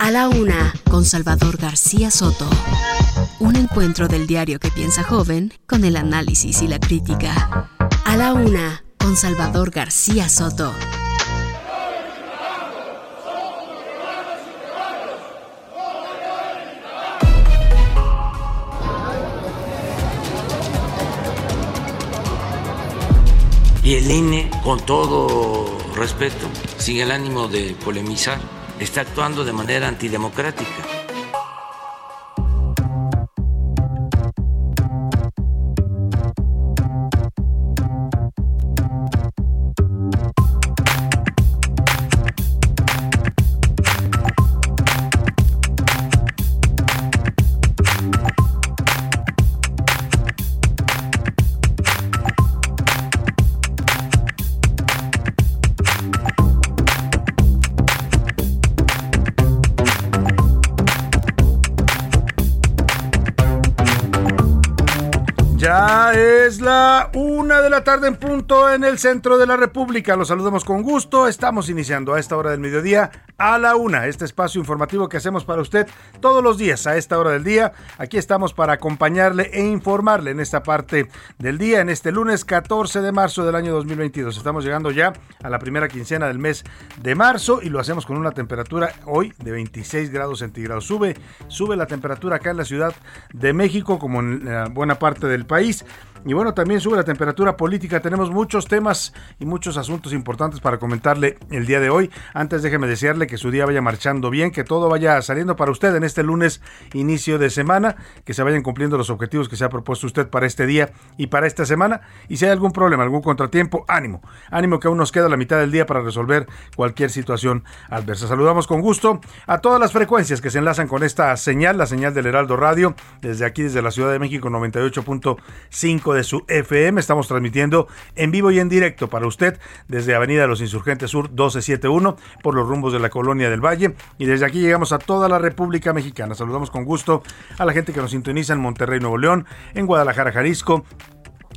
A la una, con Salvador García Soto. Un encuentro del diario que piensa joven con el análisis y la crítica. A la una, con Salvador García Soto. Y el INE, con todo respeto, sin el ánimo de polemizar, está actuando de manera antidemocrática. De la tarde en punto en el centro de la República. Los saludamos con gusto. Estamos iniciando a esta hora del mediodía a la una. Este espacio informativo que hacemos para usted todos los días a esta hora del día. Aquí estamos para acompañarle e informarle en esta parte del día, en este lunes 14 de marzo del año 2022. Estamos llegando ya a la primera quincena del mes de marzo y lo hacemos con una temperatura hoy de 26 grados centígrados. Sube, sube la temperatura acá en la Ciudad de México como en buena parte del país. Y bueno, también sube la temperatura política. Tenemos muchos temas y muchos asuntos importantes para comentarle el día de hoy. Antes déjeme desearle que su día vaya marchando bien, que todo vaya saliendo para usted en este lunes inicio de semana, que se vayan cumpliendo los objetivos que se ha propuesto usted para este día y para esta semana. Y si hay algún problema, algún contratiempo, ánimo. Ánimo que aún nos queda la mitad del día para resolver cualquier situación adversa. Saludamos con gusto a todas las frecuencias que se enlazan con esta señal, la señal del Heraldo Radio, desde aquí, desde la Ciudad de México 98.5 de su FM. Estamos transmitiendo en vivo y en directo para usted desde Avenida los Insurgentes Sur 1271 por los rumbos de la Colonia del Valle. Y desde aquí llegamos a toda la República Mexicana. Saludamos con gusto a la gente que nos sintoniza en Monterrey, Nuevo León, en Guadalajara, Jalisco,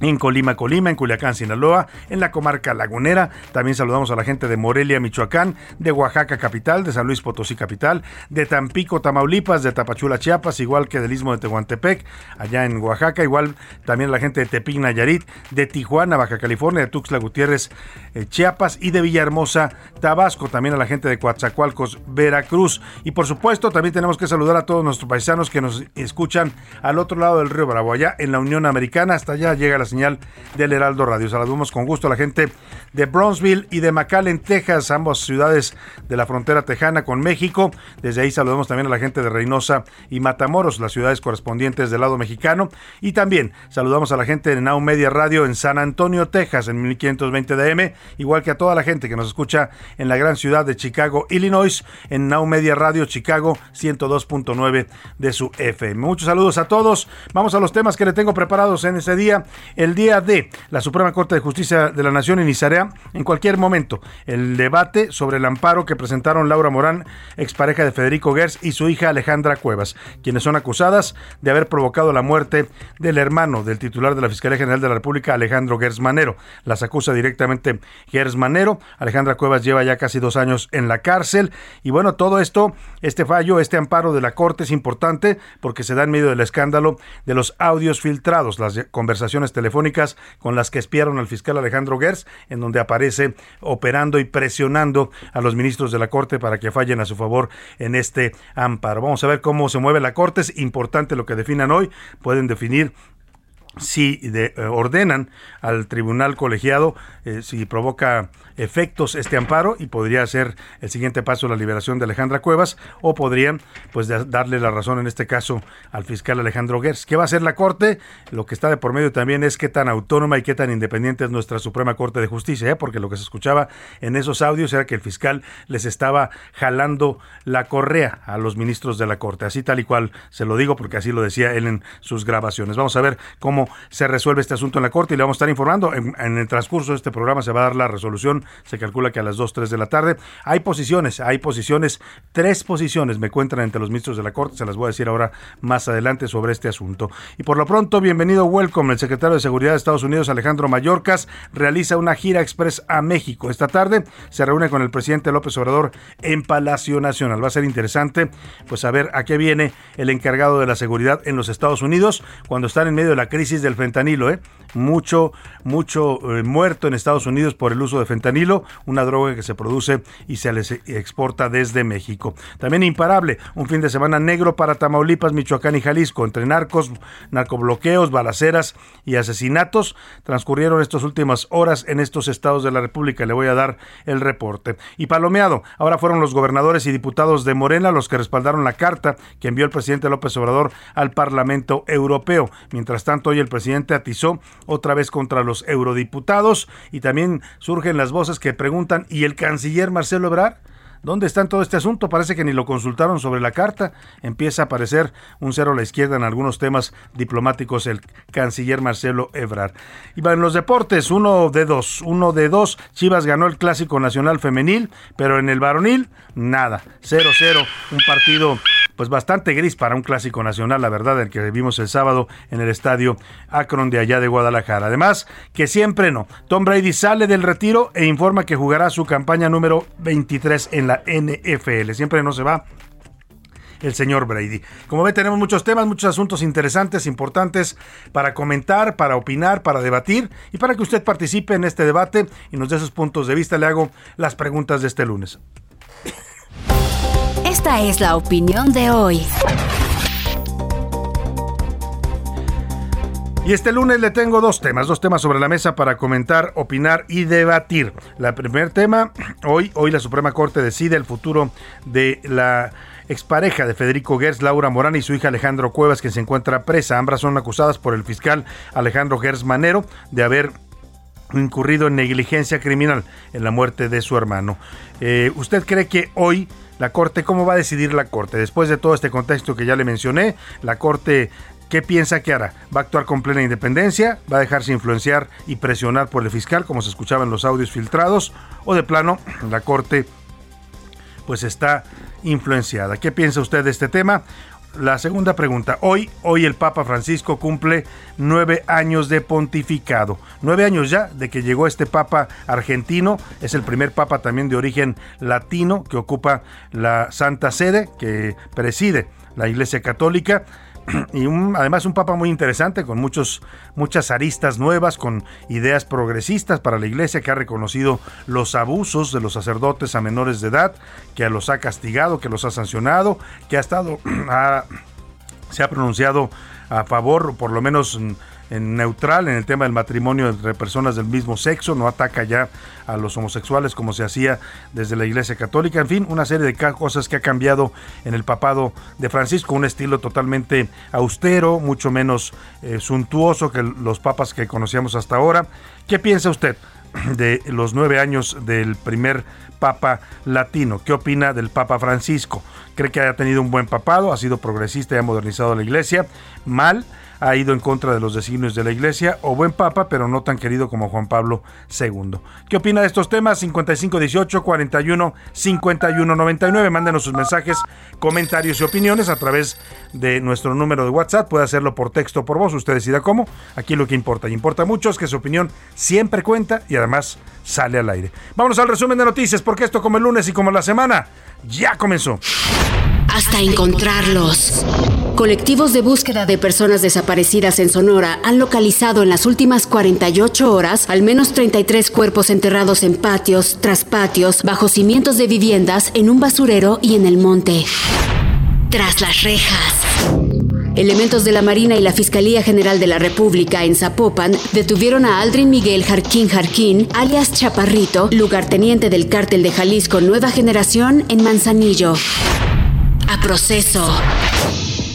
en Colima, Colima, en Culiacán, Sinaloa, en la comarca lagunera. También saludamos a la gente de Morelia, Michoacán, de Oaxaca, capital, de San Luis Potosí, capital, de Tampico, Tamaulipas, de Tapachula, Chiapas, igual que del Istmo de Tehuantepec, allá en Oaxaca, igual también la gente de Tepic, Nayarit, de Tijuana, Baja California, de Tuxtla Gutiérrez, eh, Chiapas y de Villahermosa, Tabasco, también a la gente de Coatzacoalcos, Veracruz. Y por supuesto, también tenemos que saludar a todos nuestros paisanos que nos escuchan al otro lado del río Bravo, allá en la Unión Americana, hasta allá llega la señal del Heraldo Radio. Saludamos con gusto a la gente de Brownsville y de McAllen, Texas, ambas ciudades de la frontera tejana con México. Desde ahí saludamos también a la gente de Reynosa y Matamoros, las ciudades correspondientes del lado mexicano. Y también saludamos a la gente de Now Media Radio en San Antonio, Texas, en 1520 DM, igual que a toda la gente que nos escucha en la gran ciudad de Chicago, Illinois, en Now Media Radio Chicago 102.9 de su FM. Muchos saludos a todos. Vamos a los temas que le tengo preparados en ese día. El día de la Suprema Corte de Justicia de la Nación iniciará en cualquier momento el debate sobre el amparo que presentaron Laura Morán, expareja de Federico Gers, y su hija Alejandra Cuevas, quienes son acusadas de haber provocado la muerte del hermano del titular de la Fiscalía General de la República, Alejandro Gers Manero. Las acusa directamente Gers Manero. Alejandra Cuevas lleva ya casi dos años en la cárcel. Y bueno, todo esto, este fallo, este amparo de la Corte es importante porque se da en medio del escándalo de los audios filtrados, las conversaciones telefónicas con las que espiaron al fiscal Alejandro Gers, en donde aparece operando y presionando a los ministros de la Corte para que fallen a su favor en este amparo. Vamos a ver cómo se mueve la Corte. Es importante lo que definan hoy. Pueden definir si eh, ordenan al tribunal colegiado eh, si provoca efectos este amparo y podría ser el siguiente paso la liberación de Alejandra Cuevas o podrían pues darle la razón en este caso al fiscal Alejandro Gers. ¿Qué va a hacer la Corte? Lo que está de por medio también es qué tan autónoma y qué tan independiente es nuestra Suprema Corte de Justicia, ¿eh? porque lo que se escuchaba en esos audios era que el fiscal les estaba jalando la correa a los ministros de la Corte, así tal y cual se lo digo porque así lo decía él en sus grabaciones. Vamos a ver cómo se resuelve este asunto en la Corte y le vamos a estar informando. En, el transcurso de este programa se va a dar la resolución se calcula que a las 2, 3 de la tarde. Hay posiciones, hay posiciones, tres posiciones me cuentan entre los ministros de la Corte, se las voy a decir ahora más adelante sobre este asunto. Y por lo pronto, bienvenido, welcome. El secretario de Seguridad de Estados Unidos, Alejandro Mayorkas, realiza una gira express a México. Esta tarde se reúne con el presidente López Obrador en Palacio Nacional. Va a ser interesante pues saber a qué viene el encargado de la seguridad en los Estados Unidos cuando están en medio de la crisis del fentanilo, ¿eh? Mucho, mucho eh, muerto en Estados Unidos por el uso de fentanilo, una droga que se produce y se les exporta desde México. También imparable, un fin de semana negro para Tamaulipas, Michoacán y Jalisco, entre narcos, narcobloqueos, balaceras y asesinatos. Transcurrieron estas últimas horas en estos estados de la República. Le voy a dar el reporte. Y palomeado, ahora fueron los gobernadores y diputados de Morena los que respaldaron la carta que envió el presidente López Obrador al Parlamento Europeo. Mientras tanto, hoy el presidente atizó otra vez contra los eurodiputados y también surgen las voces que preguntan, ¿y el canciller Marcelo Ebrard? ¿Dónde está en todo este asunto? Parece que ni lo consultaron sobre la carta. Empieza a aparecer un cero a la izquierda en algunos temas diplomáticos el canciller Marcelo Ebrard. Y en los deportes, uno de dos. Uno de dos. Chivas ganó el Clásico Nacional Femenil, pero en el varonil, nada. 0-0. Un partido pues bastante gris para un clásico nacional, la verdad, el que vimos el sábado en el estadio Akron de allá de Guadalajara. Además, que siempre no. Tom Brady sale del retiro e informa que jugará su campaña número 23 en la NFL. Siempre no se va el señor Brady. Como ve, tenemos muchos temas, muchos asuntos interesantes, importantes para comentar, para opinar, para debatir y para que usted participe en este debate y nos dé sus puntos de vista. Le hago las preguntas de este lunes. Esta es la opinión de hoy. Y este lunes le tengo dos temas, dos temas sobre la mesa para comentar, opinar y debatir. El primer tema, hoy, hoy la Suprema Corte decide el futuro de la expareja de Federico Gers, Laura Morán y su hija Alejandro Cuevas, que se encuentra presa. Ambas son acusadas por el fiscal Alejandro Gers Manero de haber incurrido en negligencia criminal en la muerte de su hermano. Eh, ¿Usted cree que hoy la Corte, ¿cómo va a decidir la Corte? Después de todo este contexto que ya le mencioné, la Corte ¿Qué piensa que hará? ¿Va a actuar con plena independencia? ¿Va a dejarse influenciar y presionar por el fiscal, como se escuchaba en los audios filtrados? ¿O de plano la Corte pues está influenciada? ¿Qué piensa usted de este tema? La segunda pregunta. Hoy, hoy el Papa Francisco cumple nueve años de pontificado. Nueve años ya de que llegó este Papa argentino. Es el primer Papa también de origen latino que ocupa la Santa Sede, que preside la Iglesia Católica y además un papa muy interesante con muchos muchas aristas nuevas con ideas progresistas para la iglesia que ha reconocido los abusos de los sacerdotes a menores de edad que los ha castigado que los ha sancionado que ha estado se ha pronunciado a favor por lo menos en neutral en el tema del matrimonio entre personas del mismo sexo, no ataca ya a los homosexuales como se hacía desde la Iglesia Católica, en fin, una serie de cosas que ha cambiado en el papado de Francisco, un estilo totalmente austero, mucho menos eh, suntuoso que los papas que conocíamos hasta ahora. ¿Qué piensa usted? de los nueve años del primer Papa latino. ¿Qué opina del Papa Francisco? ¿Cree que haya tenido un buen papado? ¿Ha sido progresista y ha modernizado la iglesia? ¿Mal? Ha ido en contra de los designios de la Iglesia, o buen papa, pero no tan querido como Juan Pablo II. ¿Qué opina de estos temas? 5518 41 51 99. Mándenos sus mensajes, comentarios y opiniones a través de nuestro número de WhatsApp. Puede hacerlo por texto o por voz, usted decida cómo. Aquí lo que importa, y importa mucho, es que su opinión siempre cuenta y además sale al aire. Vámonos al resumen de noticias, porque esto como el lunes y como la semana ya comenzó. Hasta encontrarlos. Colectivos de búsqueda de personas desaparecidas en Sonora han localizado en las últimas 48 horas al menos 33 cuerpos enterrados en patios, tras patios, bajo cimientos de viviendas, en un basurero y en el monte. Tras las rejas. Elementos de la Marina y la Fiscalía General de la República en Zapopan detuvieron a Aldrin Miguel Jarquín Jarquín, alias Chaparrito, lugarteniente del cártel de Jalisco Nueva Generación en Manzanillo. A proceso.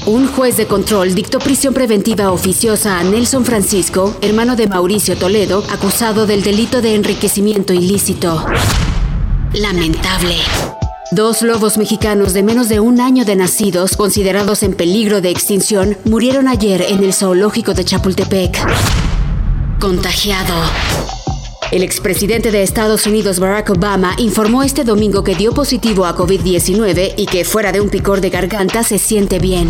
Un juez de control dictó prisión preventiva oficiosa a Nelson Francisco, hermano de Mauricio Toledo, acusado del delito de enriquecimiento ilícito. Lamentable. Dos lobos mexicanos de menos de un año de nacidos, considerados en peligro de extinción, murieron ayer en el zoológico de Chapultepec. Contagiado. El expresidente de Estados Unidos Barack Obama informó este domingo que dio positivo a COVID-19 y que fuera de un picor de garganta se siente bien.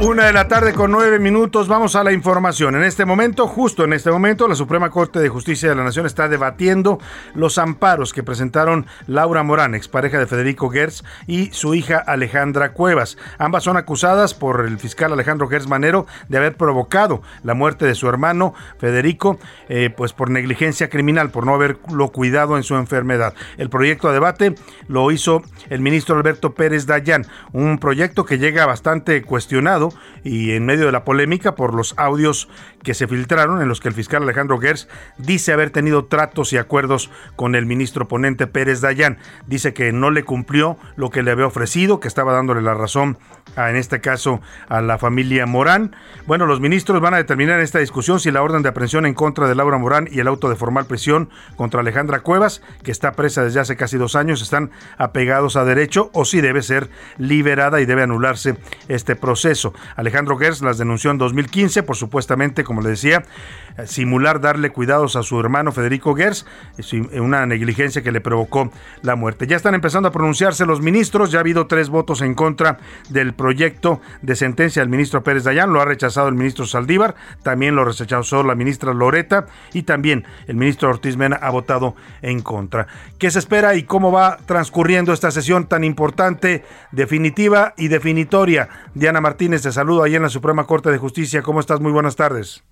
Una de la tarde con nueve minutos, vamos a la información. En este momento, justo en este momento, la Suprema Corte de Justicia de la Nación está debatiendo los amparos que presentaron Laura Morán, expareja de Federico Gertz, y su hija Alejandra Cuevas. Ambas son acusadas por el fiscal Alejandro Gertz Manero de haber provocado la muerte de su hermano Federico, eh, pues por negligencia criminal, por no haberlo cuidado en su enfermedad. El proyecto a debate lo hizo el ministro Alberto Pérez Dayán, un proyecto que llega bastante cuestionado y en medio de la polémica por los audios que se filtraron en los que el fiscal Alejandro Gers dice haber tenido tratos y acuerdos con el ministro ponente Pérez Dayán. Dice que no le cumplió lo que le había ofrecido, que estaba dándole la razón a, en este caso a la familia Morán. Bueno, los ministros van a determinar en esta discusión si la orden de aprehensión en contra de Laura Morán y el auto de formal prisión contra Alejandra Cuevas, que está presa desde hace casi dos años, están apegados a derecho o si debe ser liberada y debe anularse este proceso. Alejandro Gers las denunció en 2015 por supuestamente, como le decía, simular darle cuidados a su hermano Federico Gers, una negligencia que le provocó la muerte. Ya están empezando a pronunciarse los ministros, ya ha habido tres votos en contra del proyecto de sentencia del ministro Pérez Dayán, lo ha rechazado el ministro Saldívar, también lo rechazó la ministra Loreta y también el ministro Ortiz Mena ha votado en contra. ¿Qué se espera y cómo va transcurriendo esta sesión tan importante, definitiva y definitoria? Diana Martínez, saludo ahí en la Suprema Corte de Justicia. ¿Cómo estás? Muy buenas tardes.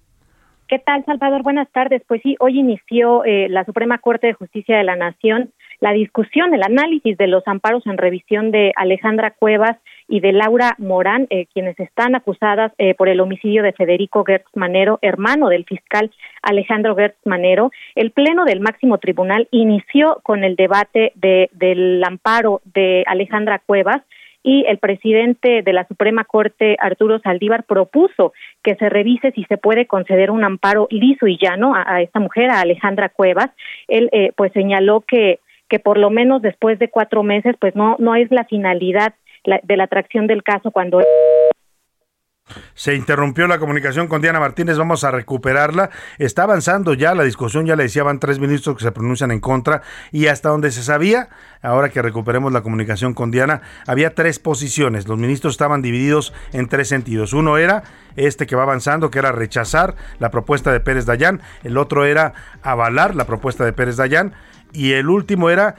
¿Qué tal, Salvador? Buenas tardes. Pues sí, hoy inició eh, la Suprema Corte de Justicia de la Nación la discusión, el análisis de los amparos en revisión de Alejandra Cuevas y de Laura Morán, eh, quienes están acusadas eh, por el homicidio de Federico Gertz Manero, hermano del fiscal Alejandro Gertz Manero. El Pleno del Máximo Tribunal inició con el debate de, del amparo de Alejandra Cuevas y el presidente de la Suprema Corte, Arturo Saldívar, propuso que se revise si se puede conceder un amparo liso y llano a, esta mujer, a Alejandra Cuevas. Él eh, pues señaló que que por lo menos después de cuatro meses, pues no no es la finalidad de la atracción del caso cuando se interrumpió la comunicación con Diana Martínez, vamos a recuperarla. Está avanzando ya la discusión, ya le decía, van tres ministros que se pronuncian en contra y hasta donde se sabía, ahora que recuperemos la comunicación con Diana, había tres posiciones. Los ministros estaban divididos en tres sentidos. Uno era este que va avanzando, que era rechazar la propuesta de Pérez Dayán. El otro era avalar la propuesta de Pérez Dayán. Y el último era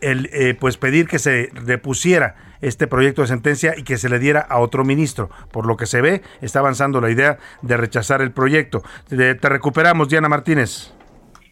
el, eh, pues pedir que se repusiera este proyecto de sentencia y que se le diera a otro ministro. Por lo que se ve, está avanzando la idea de rechazar el proyecto. Te, te recuperamos, Diana Martínez.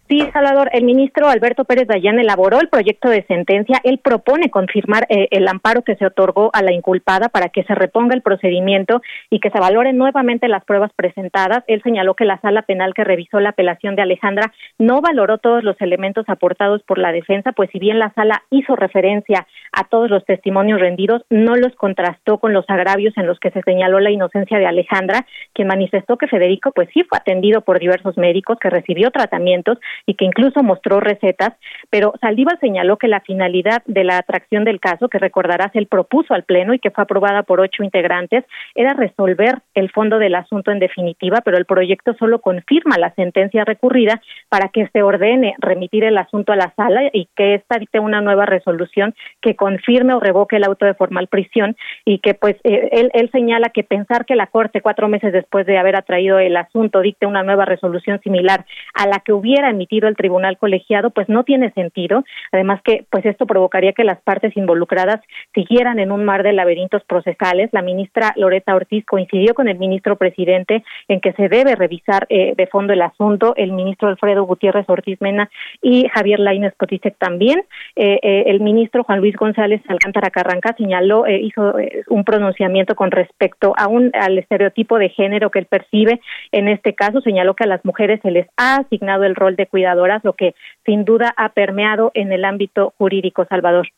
Sí, Salvador, el ministro Alberto Pérez Dayán elaboró el proyecto de sentencia. Él propone confirmar eh, el amparo que se otorgó a la inculpada para que se reponga el procedimiento y que se valoren nuevamente las pruebas presentadas. Él señaló que la sala penal que revisó la apelación de Alejandra no valoró todos los elementos aportados por la defensa, pues si bien la sala hizo referencia a todos los testimonios rendidos, no los contrastó con los agravios en los que se señaló la inocencia de Alejandra, quien manifestó que Federico pues sí fue atendido por diversos médicos, que recibió tratamientos y que incluso mostró recetas, pero Saldívar señaló que la finalidad de la atracción del caso, que recordarás él propuso al Pleno y que fue aprobada por ocho integrantes, era resolver el fondo del asunto en definitiva, pero el proyecto solo confirma la sentencia recurrida para que se ordene remitir el asunto a la sala y que ésta dicte una nueva resolución que confirme o revoque el auto de formal prisión y que pues eh, él, él señala que pensar que la Corte cuatro meses después de haber atraído el asunto dicte una nueva resolución similar a la que hubiera emitido emitido el tribunal colegiado, pues no tiene sentido. Además que, pues esto provocaría que las partes involucradas siguieran en un mar de laberintos procesales. La ministra Loreta Ortiz coincidió con el ministro presidente en que se debe revisar eh, de fondo el asunto. El ministro Alfredo Gutiérrez Ortiz Mena y Javier Lainez Cotisek también. Eh, eh, el ministro Juan Luis González Alcántara Carranca señaló, hizo un pronunciamiento con respecto a un, al estereotipo de género que él percibe. En este caso, señaló que a las mujeres se les ha asignado el rol de cuidadoras, lo que sin duda ha permeado en el ámbito jurídico, Salvador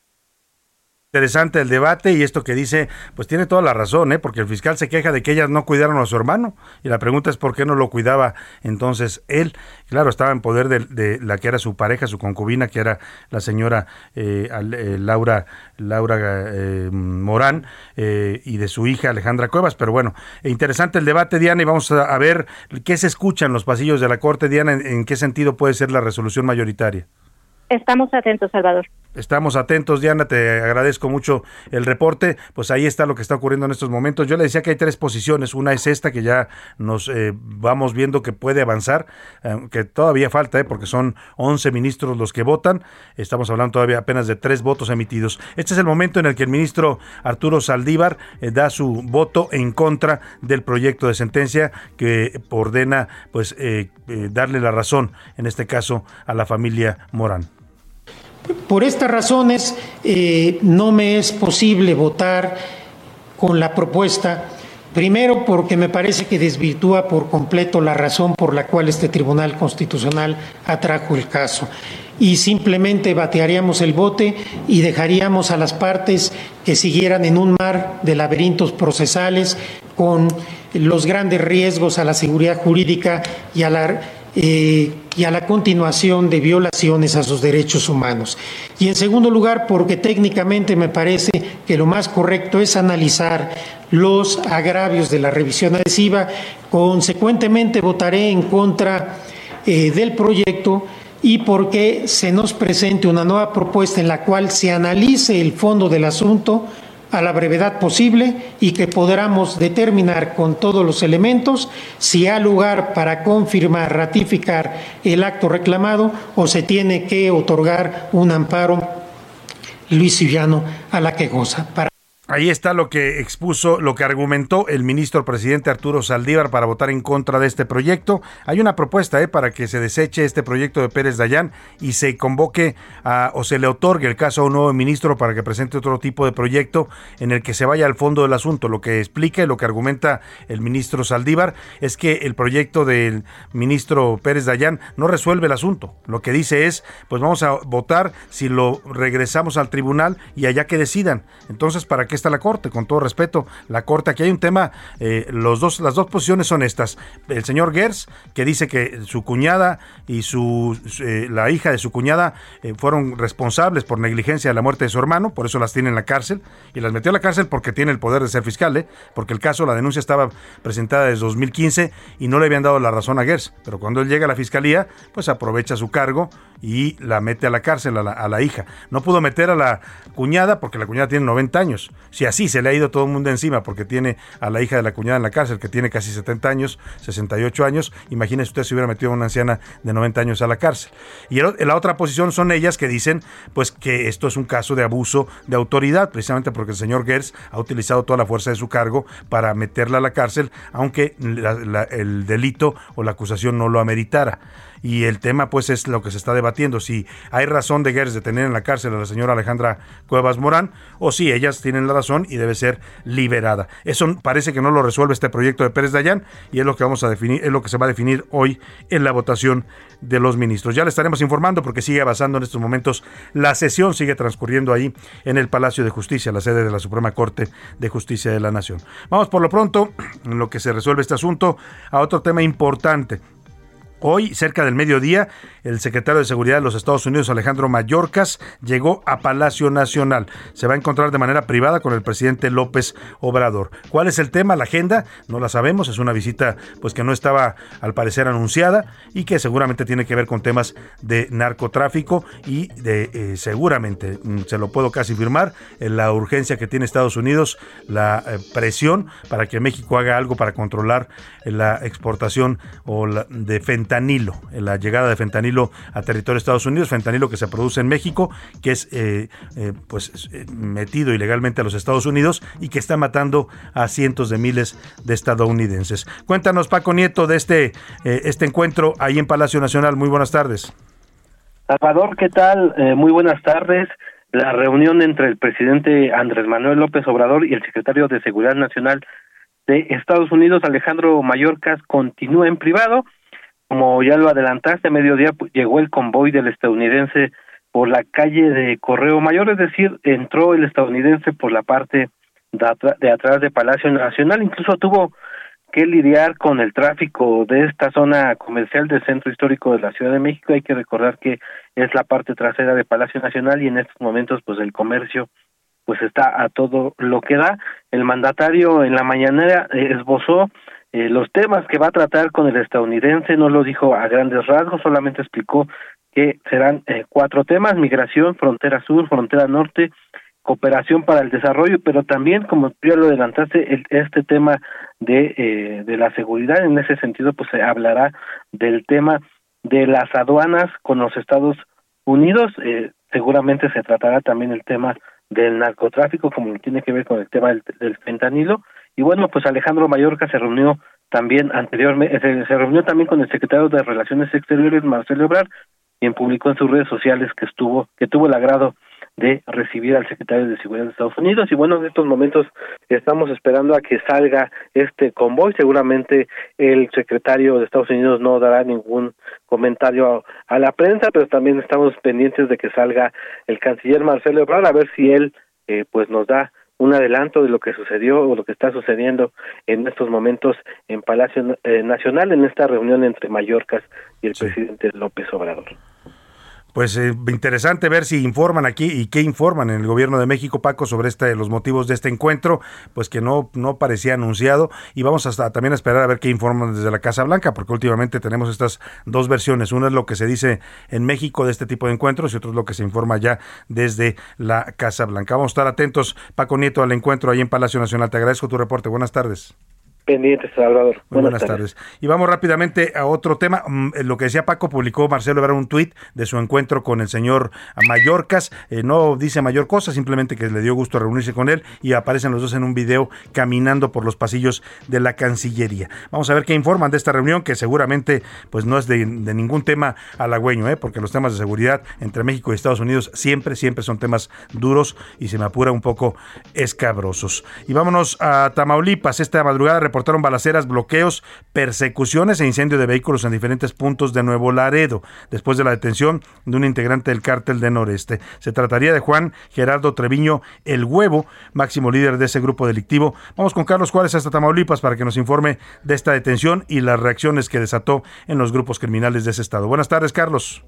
interesante el debate y esto que dice, pues tiene toda la razón, ¿eh? porque el fiscal se queja de que ellas no cuidaron a su hermano y la pregunta es por qué no lo cuidaba entonces él. Claro, estaba en poder de, la que era su pareja, su concubina, que era la señora eh, eh, Laura, Laura eh, Morán y de su hija Alejandra Cuevas, pero bueno, interesante el debate, Diana, y vamos a, ver qué se escucha en los pasillos de la Corte, Diana, en qué sentido puede ser la resolución mayoritaria. Estamos atentos, Salvador. Estamos atentos, Diana, te agradezco mucho el reporte. Pues ahí está lo que está ocurriendo en estos momentos. Yo le decía que hay tres posiciones. Una es esta, que ya nos eh, vamos viendo que puede avanzar, que todavía falta, eh, porque son 11 ministros los que votan. Estamos hablando todavía apenas de tres votos emitidos. Este es el momento en el que el ministro Arturo Saldívar eh, da su voto en contra del proyecto de sentencia que ordena pues darle la razón, en este caso, a la familia Morán. Por estas razones eh, no me es posible votar con la propuesta, primero porque me parece que desvirtúa por completo la razón por la cual este Tribunal Constitucional atrajo el caso. Y simplemente batearíamos el bote y dejaríamos a las partes que siguieran en un mar de laberintos procesales con los grandes riesgos a la seguridad jurídica y a la eh, y a la continuación de violaciones a sus derechos humanos. Y en segundo lugar, porque técnicamente me parece que lo más correcto es analizar los agravios de la revisión adhesiva. Consecuentemente, votaré en contra eh, del proyecto y porque se nos presente una nueva propuesta en la cual se analice el fondo del asunto a la brevedad posible y que podamos determinar con todos los elementos si hay lugar para confirmar, ratificar el acto reclamado o se tiene que otorgar un amparo Luis a la que goza. Ahí está lo que expuso, lo que argumentó el ministro presidente Arturo Saldívar para votar en contra de este proyecto. Hay una propuesta eh, para que se deseche este proyecto de Pérez Dayán y se convoque a, o se le otorgue el caso a un nuevo ministro para que presente otro tipo de proyecto en el que se vaya al fondo del asunto. Lo que explica y lo que argumenta el ministro Saldívar es que el proyecto del ministro Pérez Dayán no resuelve el asunto. Lo que dice es, pues vamos a votar si lo regresamos al tribunal y allá que decidan. Entonces, ¿para qué está la Corte, con todo respeto. La Corte, aquí hay un tema, eh, los dos, las dos posiciones son estas. El señor Gers, que dice que su cuñada y su, eh, la hija de su cuñada eh, fueron responsables por negligencia de la muerte de su hermano, por eso las tiene en la cárcel, y las metió a la cárcel porque tiene el poder de ser fiscal, porque el caso, la denuncia estaba presentada desde 2015 y no le habían dado la razón a Gers. Pero cuando él llega a la fiscalía, pues aprovecha su cargo y la mete a la cárcel a la, a la hija. No pudo meter a la cuñada porque la cuñada tiene 90 años. Si así se le ha ido todo el mundo encima porque tiene a la hija de la cuñada en la cárcel que tiene casi 70 años, 68 años, imagínese usted si hubiera metido a una anciana de 90 años a la cárcel. Y en la otra posición son ellas que dicen pues que esto es un caso de abuso de autoridad, precisamente porque el señor Gers ha utilizado toda la fuerza de su cargo para meterla a la cárcel, aunque el delito o la acusación no lo ameritara y el tema pues es lo que se está debatiendo, si hay razón de Gers de tener en la cárcel a la señora Alejandra Cuevas Morán o si ellas tienen la razón y debe ser liberada. Eso parece que no lo resuelve este proyecto de Pérez Dayán y es lo que vamos a definir, es lo que se va a definir hoy en la votación de los ministros. Ya le estaremos informando porque sigue avanzando en estos momentos la sesión, sigue transcurriendo ahí en el Palacio de Justicia, la sede de la Suprema Corte de Justicia de la Nación. Vamos por lo pronto, en lo que se resuelve este asunto, a otro tema importante. Hoy, cerca del mediodía, el secretario de Seguridad de los Estados Unidos, Alejandro Mayorkas, llegó a Palacio Nacional. Se va a encontrar de manera privada con el presidente López Obrador. ¿Cuál es el tema, la agenda? No la sabemos. Es una visita pues que no estaba al parecer anunciada y que seguramente tiene que ver con temas de narcotráfico y de eh, seguramente, mm, se lo puedo casi firmar, la urgencia que tiene Estados Unidos, la eh, presión para que México haga algo para controlar la exportación o la, de fentanilo, la llegada de fentanilo a territorio de Estados Unidos, fentanilo que se produce en México, que es eh, eh, pues metido ilegalmente a los Estados Unidos y que está matando a cientos de miles de estadounidenses. Cuéntanos, Paco Nieto, de este, este encuentro ahí en Palacio Nacional. Muy buenas tardes. Salvador, ¿qué tal? muy buenas tardes. La reunión entre el presidente Andrés Manuel López Obrador y el secretario de Seguridad Nacional de Estados Unidos, Alejandro Mayorkas, continúa en privado. Como ya lo adelantaste, a mediodía pues, llegó el convoy del estadounidense por la calle de Correo Mayor, es decir, entró el estadounidense por la parte de, atrás de Palacio Nacional, incluso tuvo que lidiar con el tráfico de esta zona comercial del centro histórico de la Ciudad de México. Hay que recordar que es la parte trasera de Palacio Nacional y en estos momentos pues el comercio pues está a todo lo que da. El mandatario en la mañanera eh, esbozó eh, los temas que va a tratar con el estadounidense, no lo dijo a grandes rasgos, solamente explicó que serán eh, cuatro temas, migración, frontera sur, frontera norte, cooperación para el desarrollo, pero también, como ya lo adelantaste, el, este tema de, de la seguridad, en ese sentido, pues se hablará del tema de las aduanas con los Estados Unidos, seguramente se tratará también el tema del narcotráfico, como tiene que ver con el tema del, fentanilo. Y bueno, pues Alejandro Mallorca se reunió también anteriormente, se, reunió también con el secretario de Relaciones Exteriores, Marcelo Ebrard, quien publicó en sus redes sociales que estuvo, que tuvo el agrado de recibir al secretario de Seguridad de Estados Unidos. Y bueno, en estos momentos estamos esperando a que salga este convoy. Seguramente el secretario de Estados Unidos no dará ningún comentario a, la prensa, pero también estamos pendientes de que salga el canciller Marcelo Ebrard a ver si él eh, pues nos da un adelanto de lo que sucedió o lo que está sucediendo en estos momentos en Palacio eh, Nacional en esta reunión entre Mallorcas y el presidente López Obrador pues eh, interesante ver si informan aquí y qué informan en el gobierno de México, Paco, sobre este, los motivos de este encuentro, pues que no, no parecía anunciado. Y vamos hasta también a esperar a ver qué informan desde la Casa Blanca, porque últimamente tenemos estas dos versiones. Una es lo que se dice en México de este tipo de encuentros y otro es lo que se informa ya desde la Casa Blanca. Vamos a estar atentos, Paco Nieto, al encuentro ahí en Palacio Nacional. Te agradezco tu reporte. Buenas tardes pendientes, Salvador. Muy buenas, tardes. Y vamos rápidamente a otro tema. Mm, eh, lo que decía Paco, publicó Marcelo era un tuit de su encuentro con el señor Mallorcas. Eh, no dice mayor cosa, simplemente que le dio gusto reunirse con él y aparecen los dos en un video caminando por los pasillos de la Cancillería. Vamos a ver qué informan de esta reunión, que seguramente pues no es de, ningún tema halagüeño, ¿eh? porque los temas de seguridad entre México y Estados Unidos siempre, siempre son temas duros y se me apura un poco escabrosos. Y vámonos a Tamaulipas. Esta madrugada reportaron balaceras, bloqueos, persecuciones e incendio de vehículos en diferentes puntos de Nuevo Laredo, después de la detención de un integrante del cártel de Noreste. Se trataría de Juan Gerardo Treviño El Huevo, máximo líder de ese grupo delictivo. Vamos con Carlos Juárez hasta Tamaulipas para que nos informe de esta detención y las reacciones que desató en los grupos criminales de ese estado. Buenas tardes, Carlos.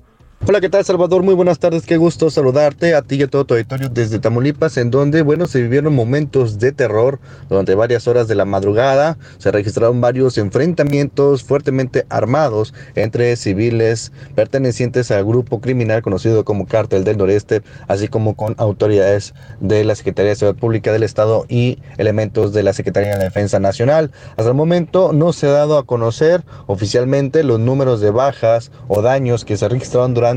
Hola, ¿qué tal Salvador? Muy buenas tardes, qué gusto saludarte a ti y a todo tu auditorio desde Tamaulipas, en donde, bueno, se vivieron momentos de terror durante varias horas de la madrugada. Se registraron varios enfrentamientos fuertemente armados entre civiles pertenecientes al grupo criminal conocido como Cártel del Noreste, así como con autoridades de la Secretaría de Seguridad Pública del Estado y elementos de la Secretaría de Defensa Nacional. Hasta el momento no se ha dado a conocer oficialmente los números de bajas o daños que se registraron durante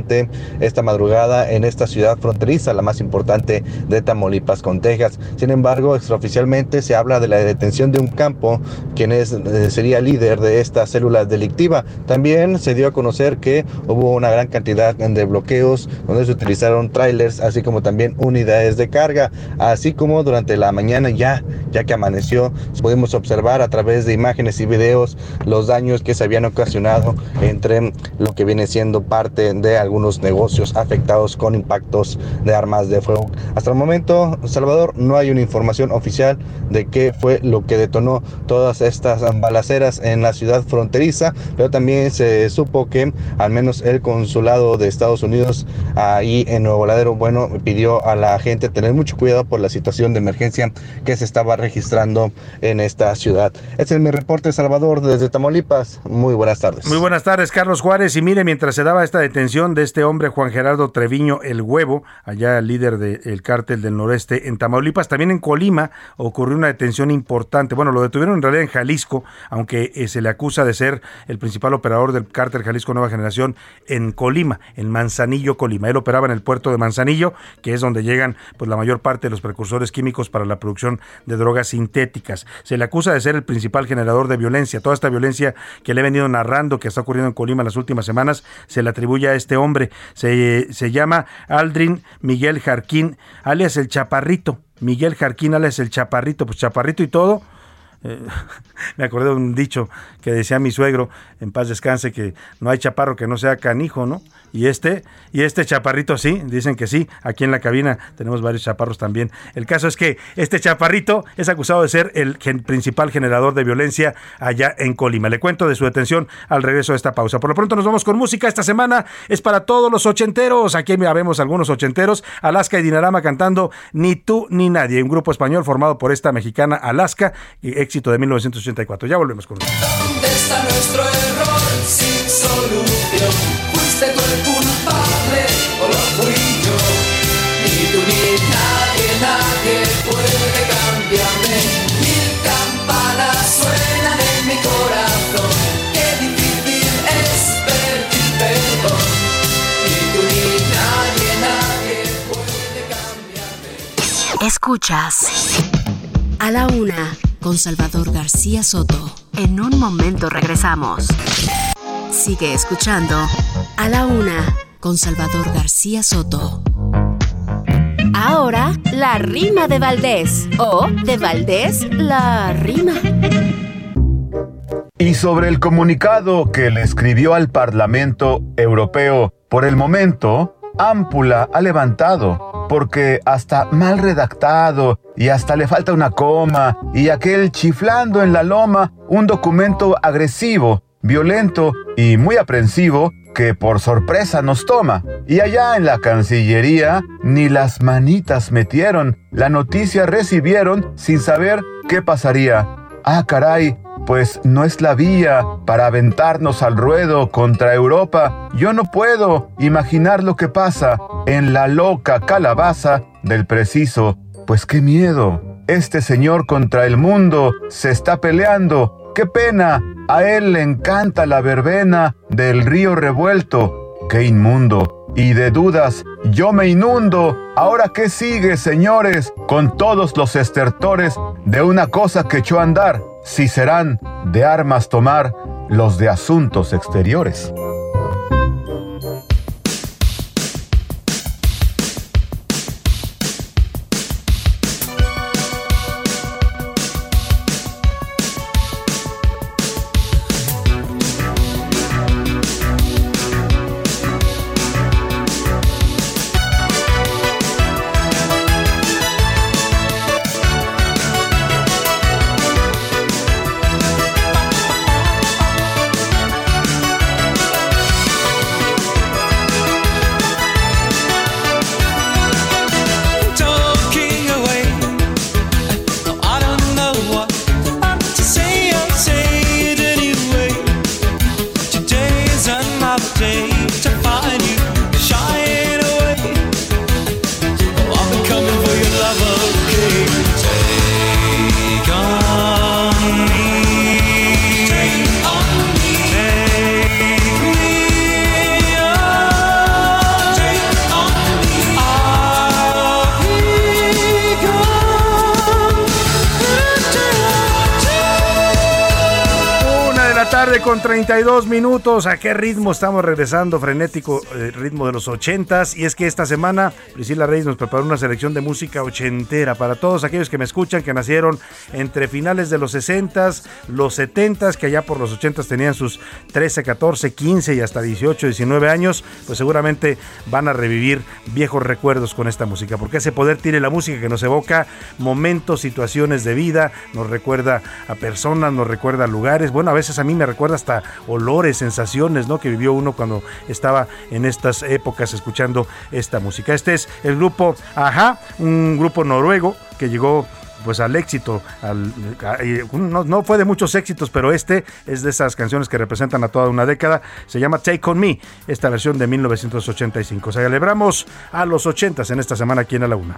esta madrugada en esta ciudad fronteriza, la más importante de Tamaulipas con Texas. Sin embargo, extraoficialmente se habla de la detención de un campo, quien es, eh, sería líder de esta célula delictiva. También se dio a conocer que hubo una gran cantidad de bloqueos donde se utilizaron trailers, así como también unidades de carga, así como durante la mañana ya, ya que amaneció, pudimos observar a través de imágenes y videos los daños que se habían ocasionado entre lo que viene siendo parte de algunos negocios afectados con impactos de armas de fuego. Hasta el momento, Salvador, no hay una información oficial de qué fue lo que detonó todas estas balaceras en la ciudad fronteriza, pero también se supo que al menos el consulado de Estados Unidos ahí en Nuevo Ladero, bueno, pidió a la gente tener mucho cuidado por la situación de emergencia que se estaba registrando en esta ciudad. Este es mi reporte, Salvador, desde Tamaulipas. Muy buenas tardes. Muy buenas tardes, Carlos Juárez. Y mire, mientras se daba esta detención de este hombre, Juan Gerardo Treviño El Huevo, allá líder del cártel del noreste en Tamaulipas. También en Colima ocurrió una detención importante. Bueno, lo detuvieron en realidad en Jalisco, aunque eh, se le acusa de ser el principal operador del cártel Jalisco Nueva Generación en Colima, en Manzanillo, Colima. Él operaba en el puerto de Manzanillo, que es donde llegan pues la mayor parte de los precursores químicos para la producción de drogas sintéticas. Se le acusa de ser el principal generador de violencia. Toda esta violencia que le he venido narrando que está ocurriendo en Colima en las últimas semanas se le atribuye a este hombre. Se, se llama Aldrin Miguel Jarquín, alias el Chaparrito. Miguel Jarquín, alias el Chaparrito. Pues Chaparrito y todo. Eh, me acordé de un dicho que decía mi suegro, en paz descanse, que no hay chaparro que no sea canijo, ¿no? Y este, y este chaparrito sí, dicen que sí. Aquí en la cabina tenemos varios chaparros también. El caso es que este chaparrito es acusado de ser el principal generador de violencia allá en Colima. Le cuento de su detención al regreso de esta pausa. Por lo pronto nos vamos con música. Esta semana es para todos los ochenteros. Aquí vemos algunos ochenteros. Alaska y Dinarama cantando Ni tú ni nadie. Un grupo español formado por esta mexicana Alaska, éxito de 1984. Ya volvemos con ¿Dónde está nuestro error sin solución? Fuiste tú el culpable o lo fui yo. Ni tú ni nadie, nadie puede cambiarme. Mil campanas suenan en mi corazón. Qué difícil es pedir perdón. Ni tú ni nadie, nadie puede cambiarme. Escuchas a la una con Salvador García Soto. En un momento regresamos. Sigue escuchando A la Una con Salvador García Soto. Ahora, la rima de Valdés. O de Valdés, la rima. Y sobre el comunicado que le escribió al Parlamento Europeo, por el momento, Ámpula ha levantado, porque hasta mal redactado y hasta le falta una coma y aquel chiflando en la loma, un documento agresivo violento y muy aprensivo que por sorpresa nos toma. Y allá en la Cancillería ni las manitas metieron, la noticia recibieron sin saber qué pasaría. Ah, caray, pues no es la vía para aventarnos al ruedo contra Europa. Yo no puedo imaginar lo que pasa en la loca calabaza del preciso. Pues qué miedo. Este señor contra el mundo se está peleando ¡Qué pena! A él le encanta la verbena del río revuelto. ¡Qué inmundo! Y de dudas, yo me inundo. Ahora, ¿qué sigue, señores? Con todos los estertores de una cosa que echó a andar. Si serán de armas tomar los de asuntos exteriores. 32 minutos. ¿A qué ritmo estamos regresando? Frenético eh, ritmo de los ochentas. Y es que esta semana Priscila Reyes nos preparó una selección de música ochentera para todos aquellos que me escuchan, que nacieron entre finales de los 60, los 70, que allá por los 80 tenían sus 13, 14, 15 y hasta 18, 19 años. Pues seguramente van a revivir viejos recuerdos con esta música. Porque ese poder tiene la música que nos evoca momentos, situaciones de vida, nos recuerda a personas, nos recuerda a lugares. Bueno, a veces a mí me recuerda hasta olores, sensaciones, ¿no? Que vivió uno cuando estaba en estas épocas escuchando esta música. Este es el grupo Aja, un grupo noruego que llegó pues al éxito. no, no, fue de muchos éxitos, pero este es de esas canciones que representan a toda una década. Se llama Take On Me, esta versión de 1985. celebramos a los 80 en esta semana aquí en la Una.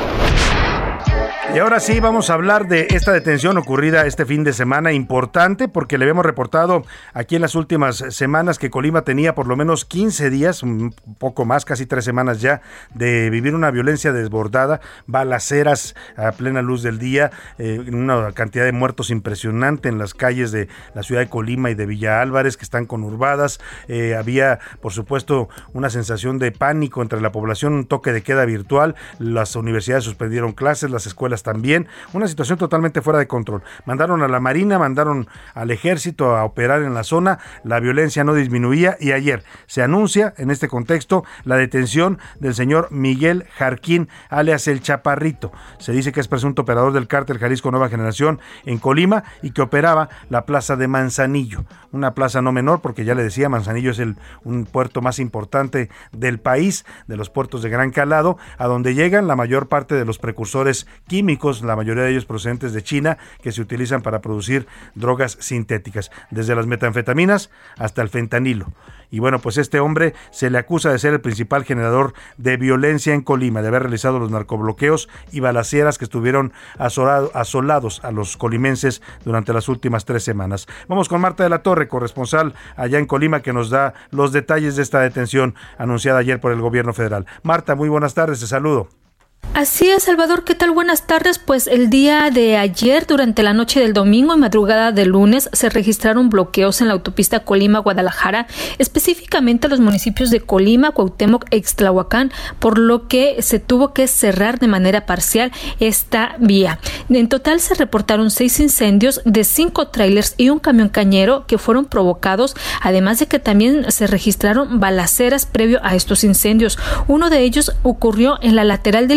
Y ahora sí, vamos a hablar de esta detención ocurrida este fin de semana, importante porque le habíamos reportado aquí en las últimas semanas que Colima tenía por lo menos 15 días, un poco más, casi tres semanas ya, de vivir una violencia desbordada, balaceras a plena luz del día, eh, una cantidad de muertos impresionante en las calles de la ciudad de Colima y de Villa Álvarez que están conurbadas. Eh, había, por supuesto, una sensación de pánico entre la población, un toque de queda virtual, las universidades suspendieron clases, las escuelas también, una situación totalmente fuera de control. Mandaron a la Marina, mandaron al ejército a operar en la zona, la violencia no disminuía y ayer se anuncia en este contexto la detención del señor Miguel Jarquín, alias El Chaparrito. Se dice que es presunto operador del cártel Jalisco Nueva Generación en Colima y que operaba la plaza de Manzanillo, una plaza no menor porque ya le decía, Manzanillo es el, un puerto más importante del país, de los puertos de gran calado, a donde llegan la mayor parte de los precursores químicos la mayoría de ellos procedentes de China, que se utilizan para producir drogas sintéticas, desde las metanfetaminas hasta el fentanilo. Y bueno, pues este hombre se le acusa de ser el principal generador de violencia en Colima, de haber realizado los narcobloqueos y balaceras que estuvieron asolados a los colimenses durante las últimas tres semanas. Vamos con Marta de la Torre, corresponsal allá en Colima, que nos da los detalles de esta detención anunciada ayer por el gobierno federal. Marta, muy buenas tardes, te saludo. Así es, Salvador, ¿qué tal? Buenas tardes. Pues el día de ayer, durante la noche del domingo y madrugada del lunes, se registraron bloqueos en la autopista Colima-Guadalajara, específicamente los municipios de Colima, Cuauhtémoc e Ixtlahuacán, por lo que se tuvo que cerrar de manera parcial esta vía. En total se reportaron seis incendios de cinco trailers y un camión cañero que fueron provocados, además de que también se registraron balaceras previo a estos incendios. Uno de ellos ocurrió en la lateral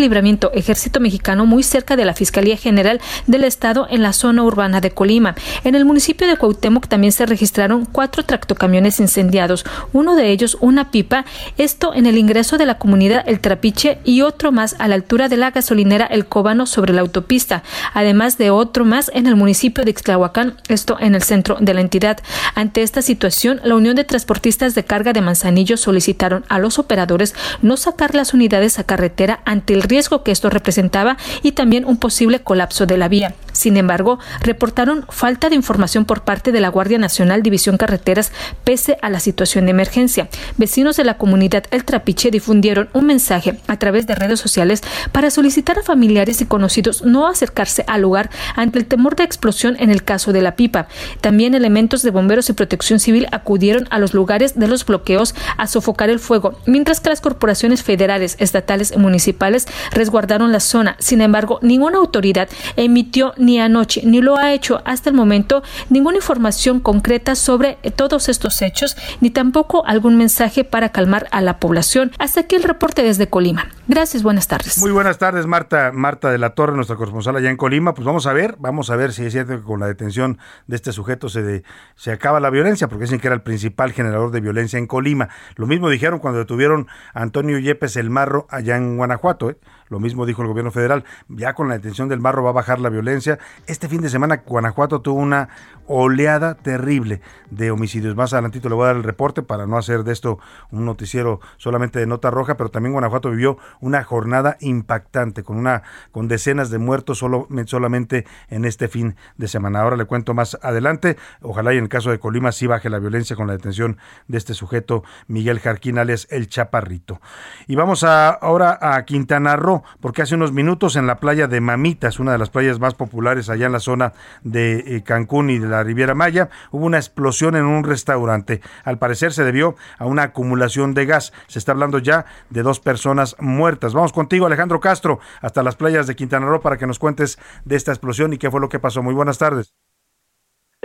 Ejército Mexicano muy cerca de la Fiscalía General del Estado en la zona urbana de Colima. En el municipio de Cuauhtémoc también se registraron cuatro tractocamiones incendiados, uno de ellos una pipa, esto en el ingreso de la comunidad El Trapiche y otro más a la altura de la gasolinera El Cóbano sobre la autopista, además de otro más en el municipio de Ixtlahuacán, esto en el centro de la entidad. Ante esta situación, la Unión de Transportistas de Carga de Manzanillo solicitaron a los operadores no sacar las unidades a carretera ante el riesgo que esto representaba y también un posible colapso de la vía. Sin embargo, reportaron falta de información por parte de la Guardia Nacional División Carreteras pese a la situación de emergencia. Vecinos de la comunidad El Trapiche difundieron un mensaje a través de redes sociales para solicitar a familiares y conocidos no acercarse al lugar ante el temor de explosión en el caso de la pipa. También elementos de bomberos y protección civil acudieron a los lugares de los bloqueos a sofocar el fuego, mientras que las corporaciones federales, estatales y municipales resguardaron la zona. Sin embargo, ninguna autoridad emitió ni anoche ni lo ha hecho hasta el momento ninguna información concreta sobre todos estos hechos, ni tampoco algún mensaje para calmar a la población. Hasta aquí el reporte desde Colima. Gracias, buenas tardes. Muy buenas tardes, Marta, Marta de la Torre, nuestra corresponsal allá en Colima. Pues vamos a ver, vamos a ver si es cierto que con la detención de este sujeto se, se acaba la violencia, porque dicen que era el principal generador de violencia en Colima. Lo mismo dijeron cuando detuvieron a Antonio Yepes el Marro allá en Guanajuato. ¿eh? Lo mismo dijo el gobierno federal. Ya con la detención del Marro va a bajar la violencia. Este fin de semana Guanajuato tuvo una oleada terrible de homicidios. Más adelantito le voy a dar el reporte para no hacer de esto un noticiero solamente de nota roja, pero también Guanajuato vivió una jornada impactante con una con decenas de muertos solo, solamente en este fin de semana. Ahora le cuento más adelante. Ojalá y en el caso de Colima sí baje la violencia con la detención de este sujeto Miguel Jarquín alias El Chaparrito. Y vamos a, ahora a Quintana Roo, porque hace unos minutos en la playa de Mamitas, una de las playas más populares allá en la zona de eh, Cancún y de la Riviera Maya, hubo una explosión en un restaurante. Al parecer se debió a una acumulación de gas. Se está hablando ya de dos personas muertas. Vamos contigo, Alejandro Castro, hasta las playas de Quintana Roo para que nos cuentes de esta explosión y qué fue lo que pasó. Muy buenas tardes.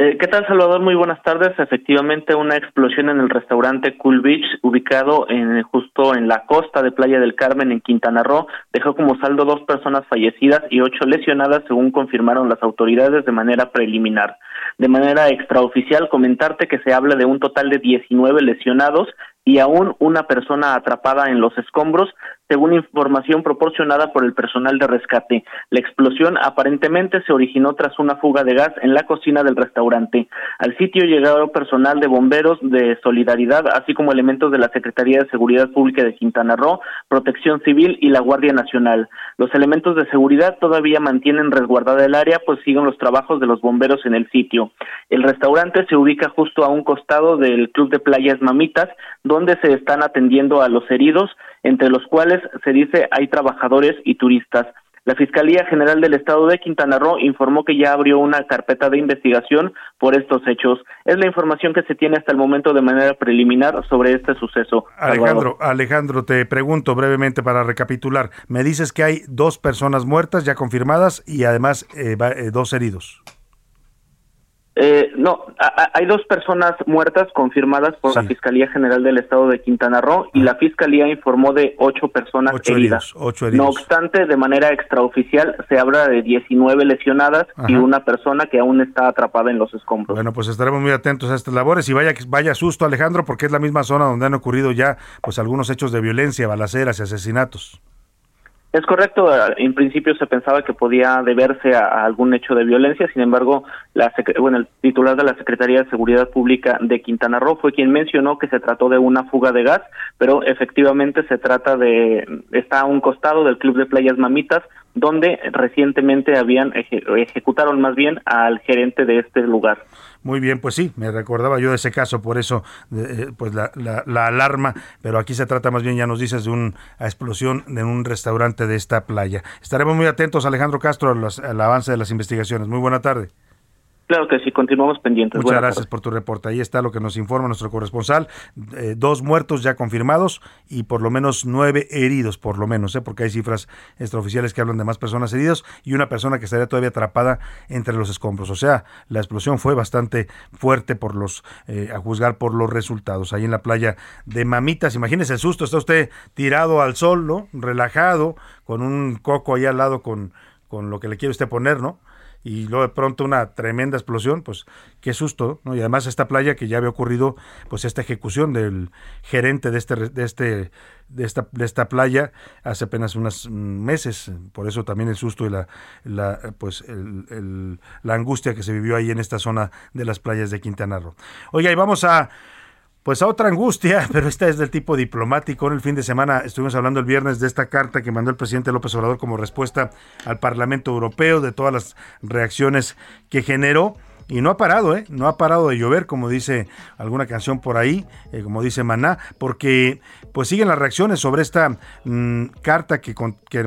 Eh, ¿Qué tal, Salvador? Muy buenas tardes. Efectivamente, una explosión en el restaurante Cool Beach, ubicado en, justo en la costa de Playa del Carmen, en Quintana Roo, dejó como saldo dos personas fallecidas y ocho lesionadas, según confirmaron las autoridades de manera preliminar. De manera extraoficial, comentarte que se habla de un total de 19 lesionados y aún una persona atrapada en los escombros, según información proporcionada por el personal de rescate. La explosión aparentemente se originó tras una fuga de gas en la cocina del restaurante. Al sitio llegaron personal de bomberos de solidaridad, así como elementos de la Secretaría de Seguridad Pública de Quintana Roo, Protección Civil y la Guardia Nacional. Los elementos de seguridad todavía mantienen resguardada el área, pues siguen los trabajos de los bomberos en el sitio. El restaurante se ubica justo a un costado del Club de Playas Mamitas, donde se están atendiendo a los heridos, entre los cuales se dice hay trabajadores y turistas. La Fiscalía General del Estado de Quintana Roo informó que ya abrió una carpeta de investigación por estos hechos. Es la información que se tiene hasta el momento de manera preliminar sobre este suceso. Alejandro, Alejandro, te pregunto brevemente para recapitular. Me dices que hay dos personas muertas ya confirmadas y además eh, eh, dos heridos. Eh, no, hay dos personas muertas confirmadas por la Fiscalía General del Estado de Quintana Roo y la Fiscalía informó de ocho personas heridas. No obstante, de manera extraoficial se habla de 19 lesionadas y una persona que aún está atrapada en los escombros. Bueno, pues estaremos muy atentos a estas labores y vaya vaya susto, Alejandro, porque es la misma zona donde han ocurrido ya pues algunos hechos de violencia, balaceras y asesinatos. Es correcto, en principio se pensaba que podía deberse a, algún hecho de violencia, sin embargo, la, bueno, el titular de la Secretaría de Seguridad Pública de Quintana Roo fue quien mencionó que se trató de una fuga de gas, pero efectivamente se trata de, está a un costado del Club de Playas Mamitas, donde recientemente habían ejecutaron más bien al gerente de este lugar. Muy bien, pues sí, me recordaba yo de ese caso, por eso eh, pues la, la, alarma, pero aquí se trata más bien, ya nos dices, de una explosión en un restaurante de esta playa. Estaremos muy atentos, Alejandro Castro, al avance de las investigaciones. Muy buena tarde. Claro que sí, continuamos pendientes. Muchas gracias por tu reporte. Ahí está lo que nos informa nuestro corresponsal. Eh, dos muertos ya confirmados y por lo menos nueve heridos, por lo menos, ¿eh? porque hay cifras extraoficiales que hablan de más personas heridas y una persona que estaría todavía atrapada entre los escombros. O sea, la explosión fue bastante fuerte por los, eh, a juzgar por los resultados. Ahí en la playa de Mamitas, imagínese el susto, está usted tirado al sol, ¿no? Relajado, con un coco ahí al lado con, con lo que le quiere usted poner, ¿no? Y luego de pronto una tremenda explosión, pues qué susto, ¿no? Y además esta playa que ya había ocurrido, pues esta ejecución del gerente de este de este de esta de esta playa hace apenas unos meses, por eso también el susto y la, la pues el, la angustia que se vivió ahí en esta zona de las playas de Quintana Roo. Oiga, y vamos a pues a otra angustia, pero esta es del tipo diplomático. En el fin de semana estuvimos hablando el viernes de esta carta que mandó el presidente López Obrador como respuesta al Parlamento Europeo, de todas las reacciones que generó. Y no ha parado, ¿eh? No ha parado de llover, como dice alguna canción por ahí, eh, como dice Maná, porque pues siguen las reacciones sobre esta mm, carta que, con, que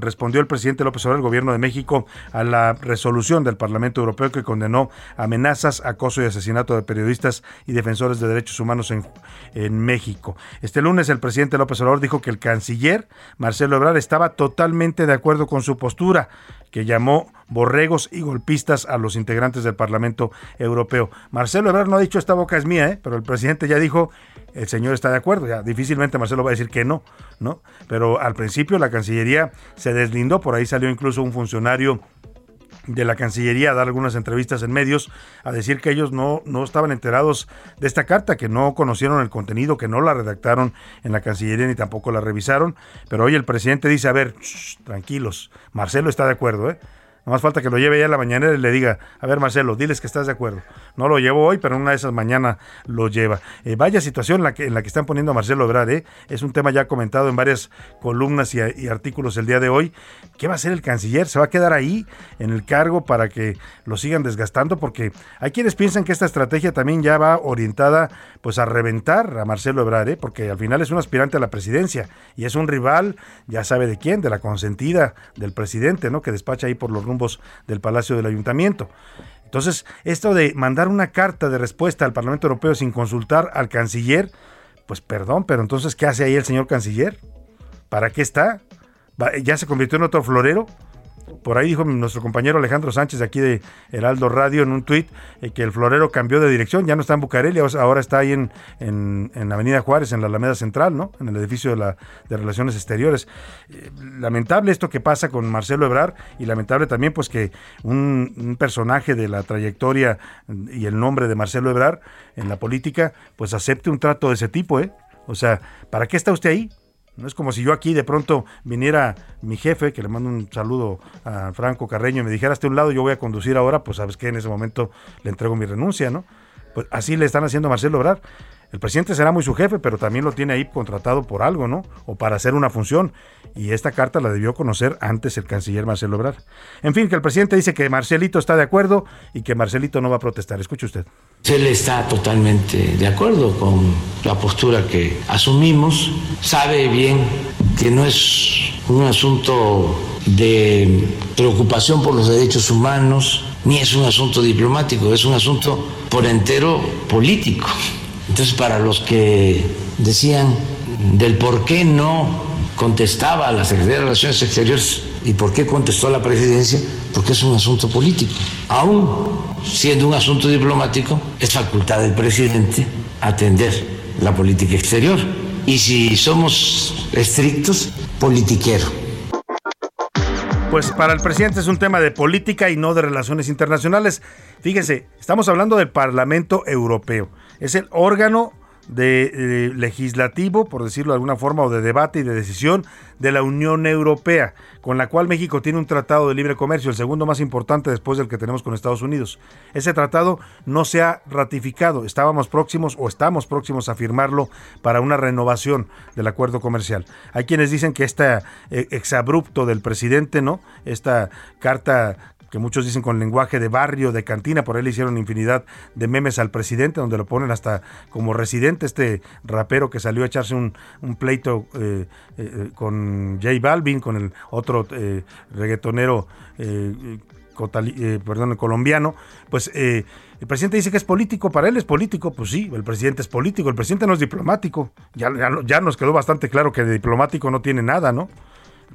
respondió el presidente López Obrador, del gobierno de México, a la resolución del Parlamento Europeo que condenó amenazas, acoso y asesinato de periodistas y defensores de derechos humanos en, en México. Este lunes el presidente López Obrador dijo que el canciller Marcelo Ebrard estaba totalmente de acuerdo con su postura que llamó borregos y golpistas a los integrantes del Parlamento Europeo. Marcelo Ebrard no ha dicho esta boca es mía, ¿eh? pero el presidente ya dijo, el señor está de acuerdo, ya difícilmente Marcelo va a decir que no, ¿no? Pero al principio la Cancillería se deslindó, por ahí salió incluso un funcionario de la Cancillería a dar algunas entrevistas en medios a decir que ellos no, no estaban enterados de esta carta, que no conocieron el contenido, que no la redactaron en la Cancillería ni tampoco la revisaron. Pero hoy el presidente dice, a ver, tranquilos, Marcelo está de acuerdo, ¿eh? No más falta que lo lleve ya en la mañana y le diga, a ver Marcelo, diles que estás de acuerdo. No lo llevo hoy, pero una de esas mañana lo lleva. Eh, vaya situación en la, que, en la que están poniendo a Marcelo Ebrard, ¿eh? es un tema ya comentado en varias columnas y, y, artículos el día de hoy. ¿Qué va a hacer el canciller? ¿Se va a quedar ahí en el cargo para que lo sigan desgastando? Porque hay quienes piensan que esta estrategia también ya va orientada pues a reventar a Marcelo Ebrard, ¿eh? porque al final es un aspirante a la presidencia y es un rival, ya sabe de quién, de la consentida del presidente, ¿no? Que despacha ahí por los del Palacio del Ayuntamiento. Entonces, esto de mandar una carta de respuesta al Parlamento Europeo sin consultar al canciller, pues perdón, pero entonces, ¿qué hace ahí el señor canciller? ¿Para qué está? ¿Ya se convirtió en otro florero? Por ahí dijo nuestro compañero Alejandro Sánchez aquí de Heraldo Radio en un tuit eh, que el florero cambió de dirección, ya no está en Bucareli, ahora está ahí en, en, Avenida Juárez, en la Alameda Central, ¿no? En el edificio de Relaciones Exteriores. Eh, lamentable esto que pasa con Marcelo Ebrar y lamentable también pues que un, un, personaje de la trayectoria y el nombre de Marcelo Ebrar en la política pues acepte un trato de ese tipo, ¿eh? O sea, ¿para qué está usted ahí? No es como si yo aquí de pronto viniera mi jefe, que le mando un saludo a Franco Carreño, y me dijera, hasta un lado, yo voy a conducir ahora, pues sabes que en ese momento le entrego mi renuncia, ¿no? Pues así le están haciendo a Marcelo Obrar. El presidente será muy su jefe, pero también lo tiene ahí contratado por algo, ¿no? O para hacer una función. Y esta carta la debió conocer antes el canciller Marcelo Obrar. En fin, que el presidente dice que Marcelito está de acuerdo y que Marcelito no va a protestar. Escuche usted. Él está totalmente de acuerdo con la postura que asumimos. Sabe bien que no es un asunto de preocupación por los derechos humanos, ni es un asunto diplomático, es un asunto por entero político. Entonces, para los que decían del por qué no contestaba a la Secretaría de Relaciones Exteriores y por qué contestó a la presidencia, porque es un asunto político. Aún siendo un asunto diplomático, es facultad del presidente atender la política exterior. Y si somos estrictos, politiquero. Pues para el presidente es un tema de política y no de relaciones internacionales. Fíjense, estamos hablando del Parlamento Europeo es el órgano legislativo, por decirlo de alguna forma, o de debate y de decisión de la Unión Europea, con la cual México tiene un tratado de libre comercio, el segundo más importante después del que tenemos con Estados Unidos. Ese tratado no se ha ratificado, estábamos próximos o estamos próximos a firmarlo para una renovación del acuerdo comercial. Hay quienes dicen que este exabrupto del presidente, ¿no? Esta carta que muchos dicen con lenguaje de barrio, de cantina, por ahí le hicieron infinidad de memes al presidente, donde lo ponen hasta como residente, este rapero que salió a echarse un, pleito eh, eh, con J Balvin, con el otro eh, reggaetonero perdón, colombiano, pues el presidente dice que es político, para él es político, pues sí, el presidente es político, el presidente no es diplomático, ya, ya, ya nos quedó bastante claro que de diplomático no tiene nada, ¿no?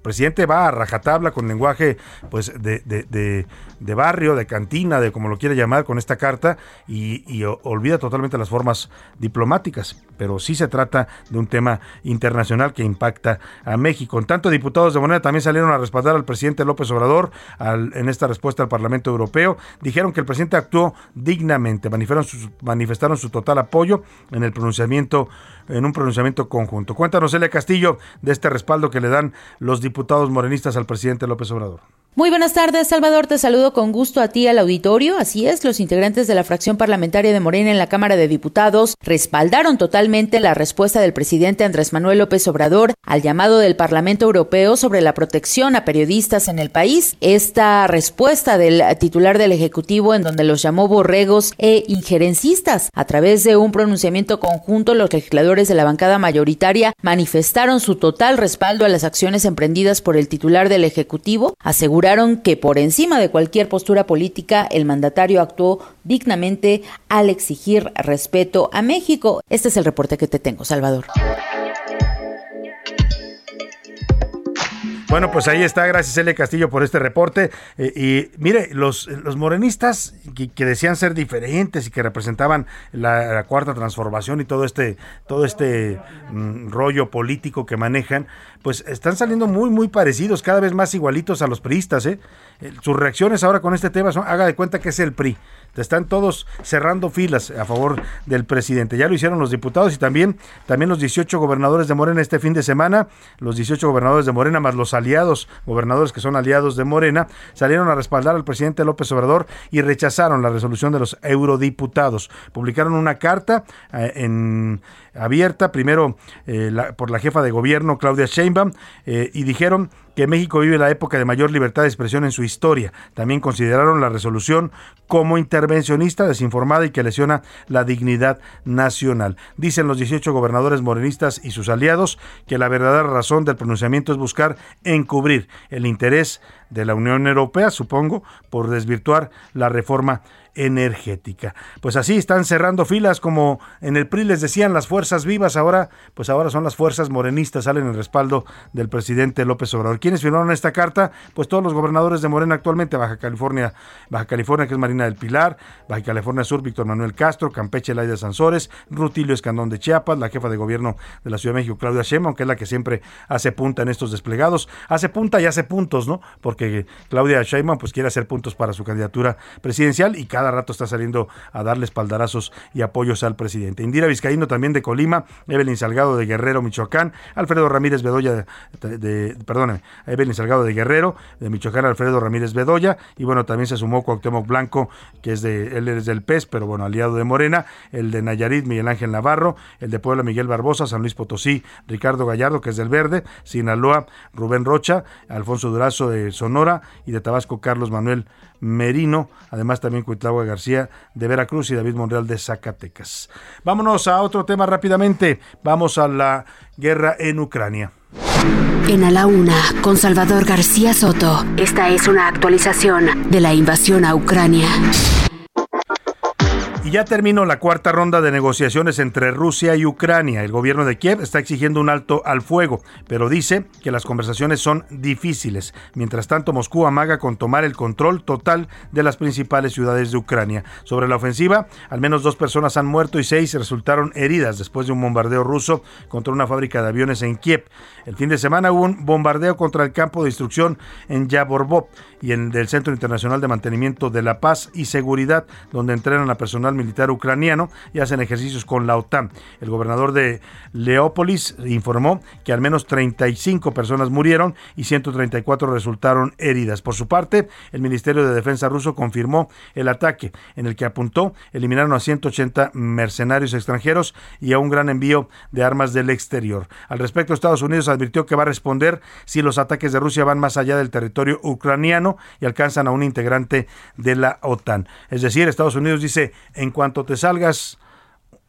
Presidente va a rajatabla con lenguaje pues de, de, barrio, de cantina, de como lo quiere llamar con esta carta y, olvida totalmente las formas diplomáticas. Pero sí se trata de un tema internacional que impacta a México. En tanto, diputados de Moneda también salieron a respaldar al presidente López Obrador en esta respuesta al Parlamento Europeo. Dijeron que el presidente actuó dignamente, manifestaron su total apoyo en el pronunciamiento en un pronunciamiento conjunto. Cuéntanos, Elia Castillo, de este respaldo que le dan los diputados morenistas al presidente López Obrador. Muy buenas tardes, Salvador. Te saludo con gusto a ti al auditorio. Así es, los integrantes de la fracción parlamentaria de Morena en la Cámara de Diputados respaldaron totalmente la respuesta del presidente Andrés Manuel López Obrador al llamado del Parlamento Europeo sobre la protección a periodistas en el país. Esta respuesta del titular del Ejecutivo, en donde los llamó borregos e injerencistas, a través de un pronunciamiento conjunto, los legisladores de la bancada mayoritaria manifestaron su total respaldo a las acciones emprendidas por el titular del Ejecutivo, asegurando que por encima de cualquier postura política el mandatario actuó dignamente al exigir respeto a México. Este es el reporte que te tengo, Salvador. Bueno, pues ahí está, gracias Elia Castillo por este reporte. Eh, y mire, los, los morenistas que, decían ser diferentes y que representaban la, cuarta transformación y todo este, todo este mm, rollo político que manejan, pues están saliendo muy, muy parecidos, cada vez más igualitos a los priistas. ¿eh? eh sus reacciones ahora con este tema son, haga de cuenta que es el PRI. Están todos cerrando filas a favor del presidente. Ya lo hicieron los diputados y también, también los 18 gobernadores de Morena este fin de semana. Los 18 gobernadores de Morena, más los aliados, gobernadores que son aliados de Morena, salieron a respaldar al presidente López Obrador y rechazaron la resolución de los eurodiputados. Publicaron una carta eh, en abierta, primero eh, por la jefa de gobierno Claudia Sheinbaum, eh, y dijeron que México vive la época de mayor libertad de expresión en su historia. También consideraron la resolución como intervencionista, desinformada y que lesiona la dignidad nacional. Dicen los 18 gobernadores morenistas y sus aliados que la verdadera razón del pronunciamiento es buscar encubrir el interés de la Unión Europea, supongo, por desvirtuar la reforma energética. Pues así están cerrando filas como en el PRI les decían las fuerzas vivas, ahora pues ahora son las fuerzas morenistas, salen en respaldo del presidente López Obrador. ¿Quiénes firmaron esta carta? Pues todos los gobernadores de Morena actualmente, Baja California, Baja California que es Marina del Pilar, Baja California Sur Víctor Manuel Castro, Campeche Laida Sansores, Rutilio Escandón de Chiapas, la jefa de gobierno de la Ciudad de México Claudia Sheinbaum, que es la que siempre hace punta en estos desplegados, hace punta y hace puntos, ¿no? Porque Claudia Sheinbaum pues quiere hacer puntos para su candidatura presidencial y cada rato está saliendo a darle espaldarazos y apoyos al presidente. Indira Vizcaíno también de Colima, Evelyn Salgado de Guerrero, Michoacán, Alfredo Ramírez Bedoya, de, de, Evelyn Salgado de Guerrero, de Michoacán, Alfredo Ramírez Bedoya, y bueno, también se sumó Cuauhtémoc Blanco, que es de, él es del PES, pero bueno, aliado de Morena, el de Nayarit, Miguel Ángel Navarro, el de Puebla, Miguel Barbosa, San Luis Potosí, Ricardo Gallardo, que es del Verde, Sinaloa, Rubén Rocha, Alfonso Durazo de Sonora y de Tabasco, Carlos Manuel Merino, además también Cuitlagua García de Veracruz y David Monreal de Zacatecas. Vámonos a otro tema rápidamente. Vamos a la guerra en Ucrania. En A la Una, con Salvador García Soto. Esta es una actualización de la invasión a Ucrania. Y ya terminó la cuarta ronda de negociaciones entre Rusia y Ucrania. El gobierno de Kiev está exigiendo un alto al fuego, pero dice que las conversaciones son difíciles. Mientras tanto, Moscú amaga con tomar el control total de las principales ciudades de Ucrania. Sobre la ofensiva, al menos dos personas han muerto y seis resultaron heridas después de un bombardeo ruso contra una fábrica de aviones en Kiev. El fin de semana hubo un bombardeo contra el campo de instrucción en Yaborbov y en el Centro Internacional de Mantenimiento de la Paz y Seguridad, donde entrenan a personal militar ucraniano y hacen ejercicios con la OTAN. El gobernador de Leópolis informó que al menos 35 personas murieron y 134 resultaron heridas. Por su parte, el Ministerio de Defensa ruso confirmó el ataque en el que apuntó eliminaron a 180 mercenarios extranjeros y a un gran envío de armas del exterior. Al respecto, Estados Unidos advirtió que va a responder si los ataques de Rusia van más allá del territorio ucraniano y alcanzan a un integrante de la OTAN. Es decir, Estados Unidos dice, en cuanto te salgas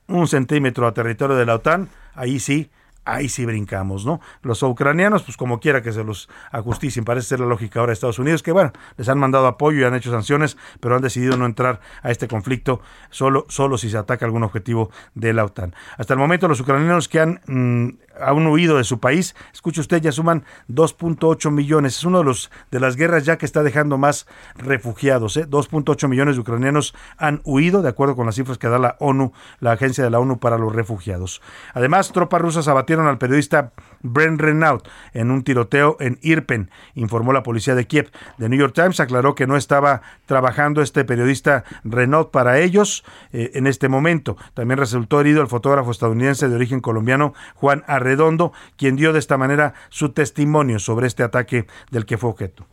un centímetro a territorio de la OTAN, ahí sí, ahí sí brincamos, ¿no? Los ucranianos, pues como quiera que se los ajusticien, parece ser la lógica ahora de Estados Unidos, que bueno, les han mandado apoyo y han hecho sanciones, pero han decidido no entrar a este conflicto solo, solo si se ataca algún objetivo de la OTAN. Hasta el momento, los ucranianos que han, mm, han huido de su país, escuche usted, ya suman 2.8 millones. Es uno de de las guerras ya que está dejando más refugiados. ¿eh? 2.8 millones de ucranianos han huido, de acuerdo con las cifras que da la ONU, la agencia de la ONU para los refugiados. Además, tropas rusas al periodista Brent Renaud en un tiroteo en Irpen, informó la policía de Kiev. The New York Times aclaró que no estaba trabajando este periodista Renaud para ellos eh, en este momento. También resultó herido el fotógrafo estadounidense de origen colombiano Juan Arredondo, quien dio de esta manera su testimonio sobre este ataque del que fue objeto.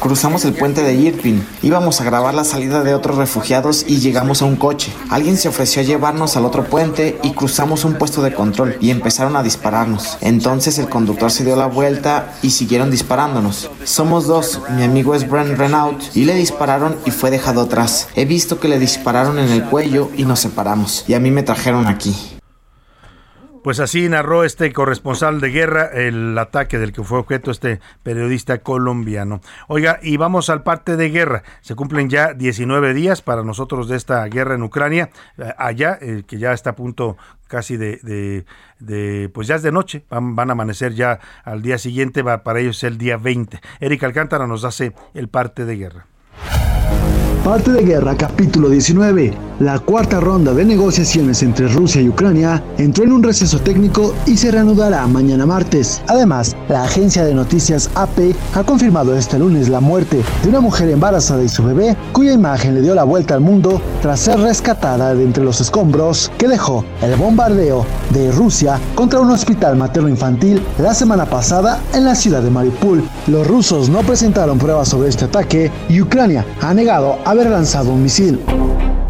Cruzamos el puente de Irpin. Íbamos a grabar la salida de otros refugiados y llegamos a un coche. Alguien se ofreció a llevarnos al otro puente y cruzamos un puesto de control y empezaron a dispararnos. Entonces el conductor se dio la vuelta y siguieron disparándonos. Somos dos. Mi amigo es Brent Renaud y le dispararon y fue dejado atrás. He visto que le dispararon en el cuello y nos separamos. Y a mí me trajeron aquí. Pues así narró este corresponsal de guerra el ataque del que fue objeto este periodista colombiano. Oiga, y vamos al parte de guerra. Se cumplen ya 19 días para nosotros de esta guerra en Ucrania, eh, allá, eh, que ya está a punto casi de, de, de, pues ya es de noche, van, van, a amanecer ya al día siguiente, va, para ellos es el día 20. Erika Alcántara nos hace el parte de guerra. Parte de Guerra, capítulo 19. La cuarta ronda de negociaciones entre Rusia y Ucrania entró en un receso técnico y se reanudará mañana martes. Además, la agencia de noticias AP ha confirmado este lunes la muerte de una mujer embarazada y su bebé, cuya imagen le dio la vuelta al mundo tras ser rescatada de entre los escombros que dejó el bombardeo de Rusia contra un hospital materno-infantil la semana pasada en la ciudad de Mariupol. Los rusos no presentaron pruebas sobre este ataque y Ucrania ha negado haber lanzado un misil.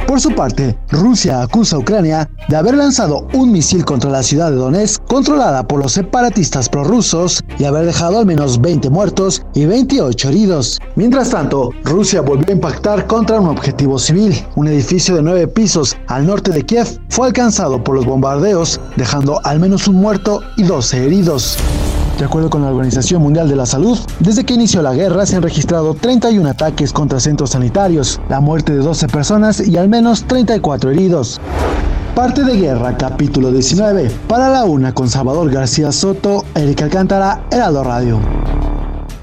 Por su parte, Rusia acusa a Ucrania de haber lanzado un misil contra la ciudad de Donetsk, controlada por los separatistas prorrusos, y haber dejado al menos 20 muertos y 28 heridos. Mientras tanto, Rusia volvió a impactar contra un objetivo civil. Un edificio de nueve pisos al norte de Kiev fue alcanzado por los bombardeos, dejando al menos un muerto y 12 heridos. De acuerdo con la Organización Mundial de la Salud, desde que inició la guerra se han registrado 31 ataques contra centros sanitarios, la muerte de 12 personas y al menos 34 heridos. Parte de Guerra, capítulo 19. Para la una con Salvador García Soto, Erika Alcántara, Heraldo Radio.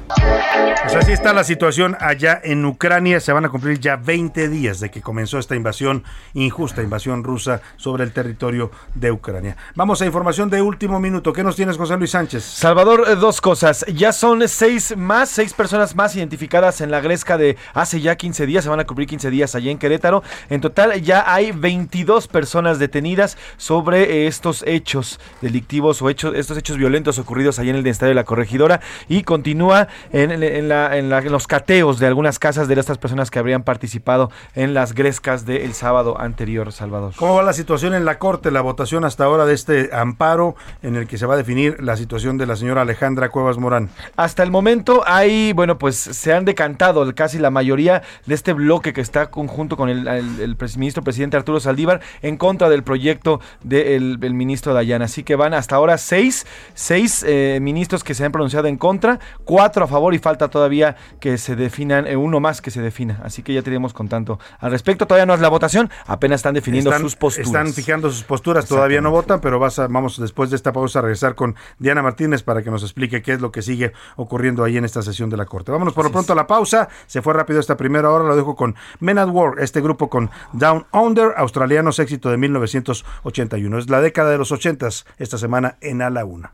Pues así está la situación allá en Ucrania. Se van a cumplir ya 20 días de que comenzó esta invasión, injusta invasión rusa sobre el territorio de Ucrania. Vamos a información de último minuto. ¿Qué nos tienes, José Luis Sánchez? Salvador, eh, dos cosas. Ya son seis más, seis personas más identificadas en la Gresca de hace ya 15 días. Se van a cumplir 15 días allá en Querétaro. En total ya hay 22 personas detenidas sobre estos hechos delictivos o hechos, estos hechos violentos ocurridos allá en el Estadio de la Corregidora. Y continúa en, en, la, en, la, los cateos de algunas casas de estas personas que habrían participado en las grescas del sábado anterior, Salvador. ¿Cómo va la situación en la Corte, la votación hasta ahora de este amparo en el que se va a definir la situación de la señora Alejandra Cuevas Morán? Hasta el momento hay, bueno, pues se han decantado casi la mayoría de este bloque que está conjunto con el, el, el ministro presidente Arturo Saldívar en contra del proyecto del de ministro Dayana. Así que van hasta ahora seis, seis eh, ministros que se han pronunciado en contra, cuatro a favor y falta todavía que se definan, eh, uno más que se defina. Así que ya tenemos con tanto al respecto. Todavía no es la votación, apenas están definiendo están, sus posturas. Están fijando sus posturas, todavía no votan, pero vas a, vamos después de esta pausa a regresar con Diana Martínez para que nos explique qué es lo que sigue ocurriendo ahí en esta sesión de la Corte. Vámonos por lo pronto a la pausa. Se fue rápido esta primera hora, lo dejo con Men at War, este grupo con Down Under, australianos, éxito de 1981. Es la década de los 80 esta semana en A la Una.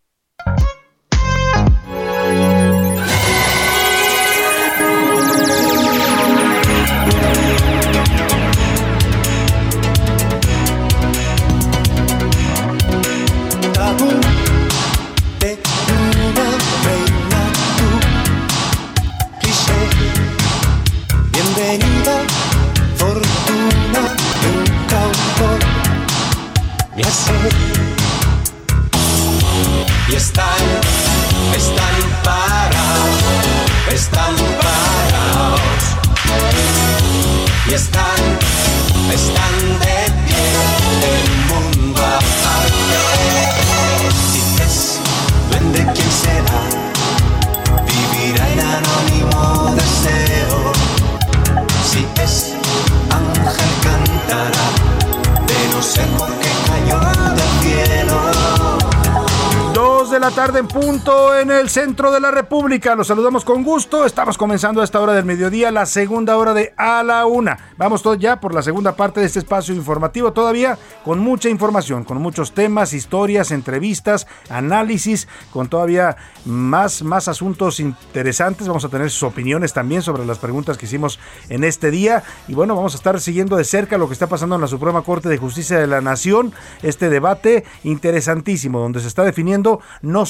En punto en el centro de la República. Los saludamos con gusto. Estamos comenzando a esta hora del mediodía, la segunda hora de A la Una. Vamos todos ya por la segunda parte de este espacio informativo, todavía con mucha información, con muchos temas, historias, entrevistas, análisis, con todavía más, más asuntos interesantes. Vamos a tener sus opiniones también sobre las preguntas que hicimos en este día. Y bueno, vamos a estar siguiendo de cerca lo que está pasando en la Suprema Corte de Justicia de la Nación. Este debate interesantísimo, donde se está definiendo no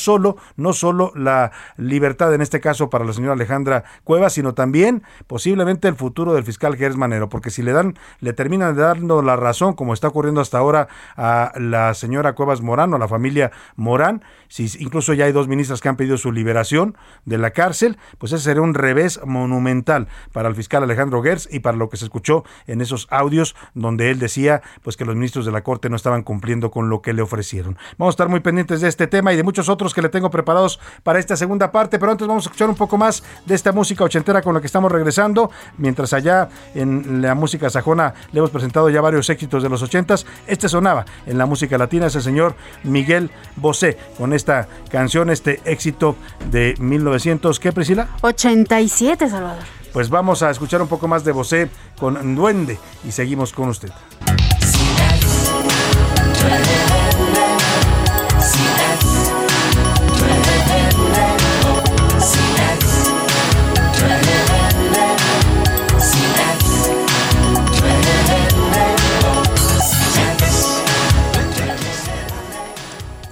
no solo la libertad en este caso para la señora Alejandra Cuevas, sino también posiblemente el futuro del fiscal Gers Manero, porque si le dan, le terminan dando la razón, como está ocurriendo hasta ahora a la señora Cuevas Morán o a la familia Morán, si incluso ya hay dos ministras que han pedido su liberación de la cárcel, pues ese sería un revés monumental para el fiscal Alejandro Gers y para lo que se escuchó en esos audios donde él decía pues que los ministros de la Corte no estaban cumpliendo con lo que le ofrecieron. Vamos a estar muy pendientes de este tema y de muchos otros que le tengo preparados para esta segunda parte, pero antes vamos a escuchar un poco más de esta música ochentera con la que estamos regresando, mientras allá en la música sajona le hemos presentado ya varios éxitos de los ochentas, este sonaba en la música latina, es el señor Miguel Bosé, con esta canción, este éxito de 1900, ¿qué Priscila? 87, Salvador. Pues vamos a escuchar un poco más de Bosé con Duende y seguimos con usted.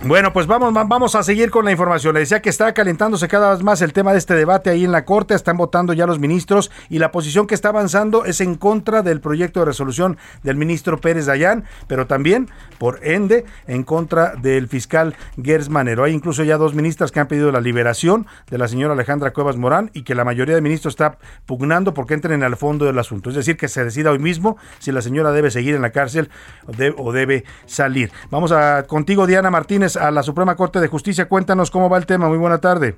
Bueno, pues vamos, vamos a seguir con la información. Le decía que está calentándose cada vez más el tema de este debate ahí en la Corte. Están votando ya los ministros y la posición que está avanzando es en contra del proyecto de resolución del ministro Pérez Dayán, pero también, por ende, en contra del fiscal Gers Manero. Hay incluso ya dos ministras que han pedido la liberación de la señora Alejandra Cuevas Morán y que la mayoría de ministros está pugnando porque entren al fondo del asunto. Es decir, que se decida hoy mismo si la señora debe seguir en la cárcel o, debe salir. Vamos a contigo, Diana Martínez a la Suprema Corte de Justicia. Cuéntanos cómo va el tema. Muy buena tarde.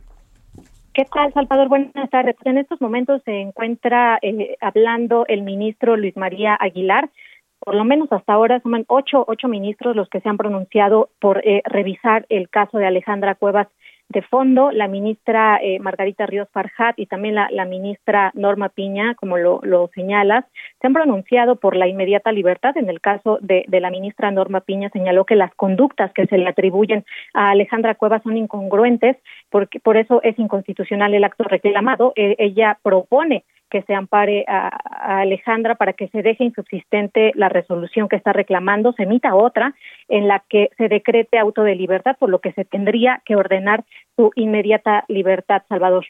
¿Qué tal, Salvador? Buenas tardes. En estos momentos se encuentra eh, hablando el ministro Luis María Aguilar. Por lo menos hasta ahora son ocho, ocho ministros los que se han pronunciado por eh, revisar el caso de Alejandra Cuevas de fondo, la ministra eh, Margarita Ríos Farjat y también la, ministra Norma Piña, como lo, señalas, se han pronunciado por la inmediata libertad. En el caso de, la ministra Norma Piña señaló que las conductas que se le atribuyen a Alejandra Cuevas son incongruentes, porque por eso es inconstitucional el acto reclamado. Eh, ella propone que se ampare a, Alejandra para que se deje insubsistente la resolución que está reclamando, se emita otra en la que se decrete auto de libertad, por lo que se tendría que ordenar su inmediata libertad, Salvador.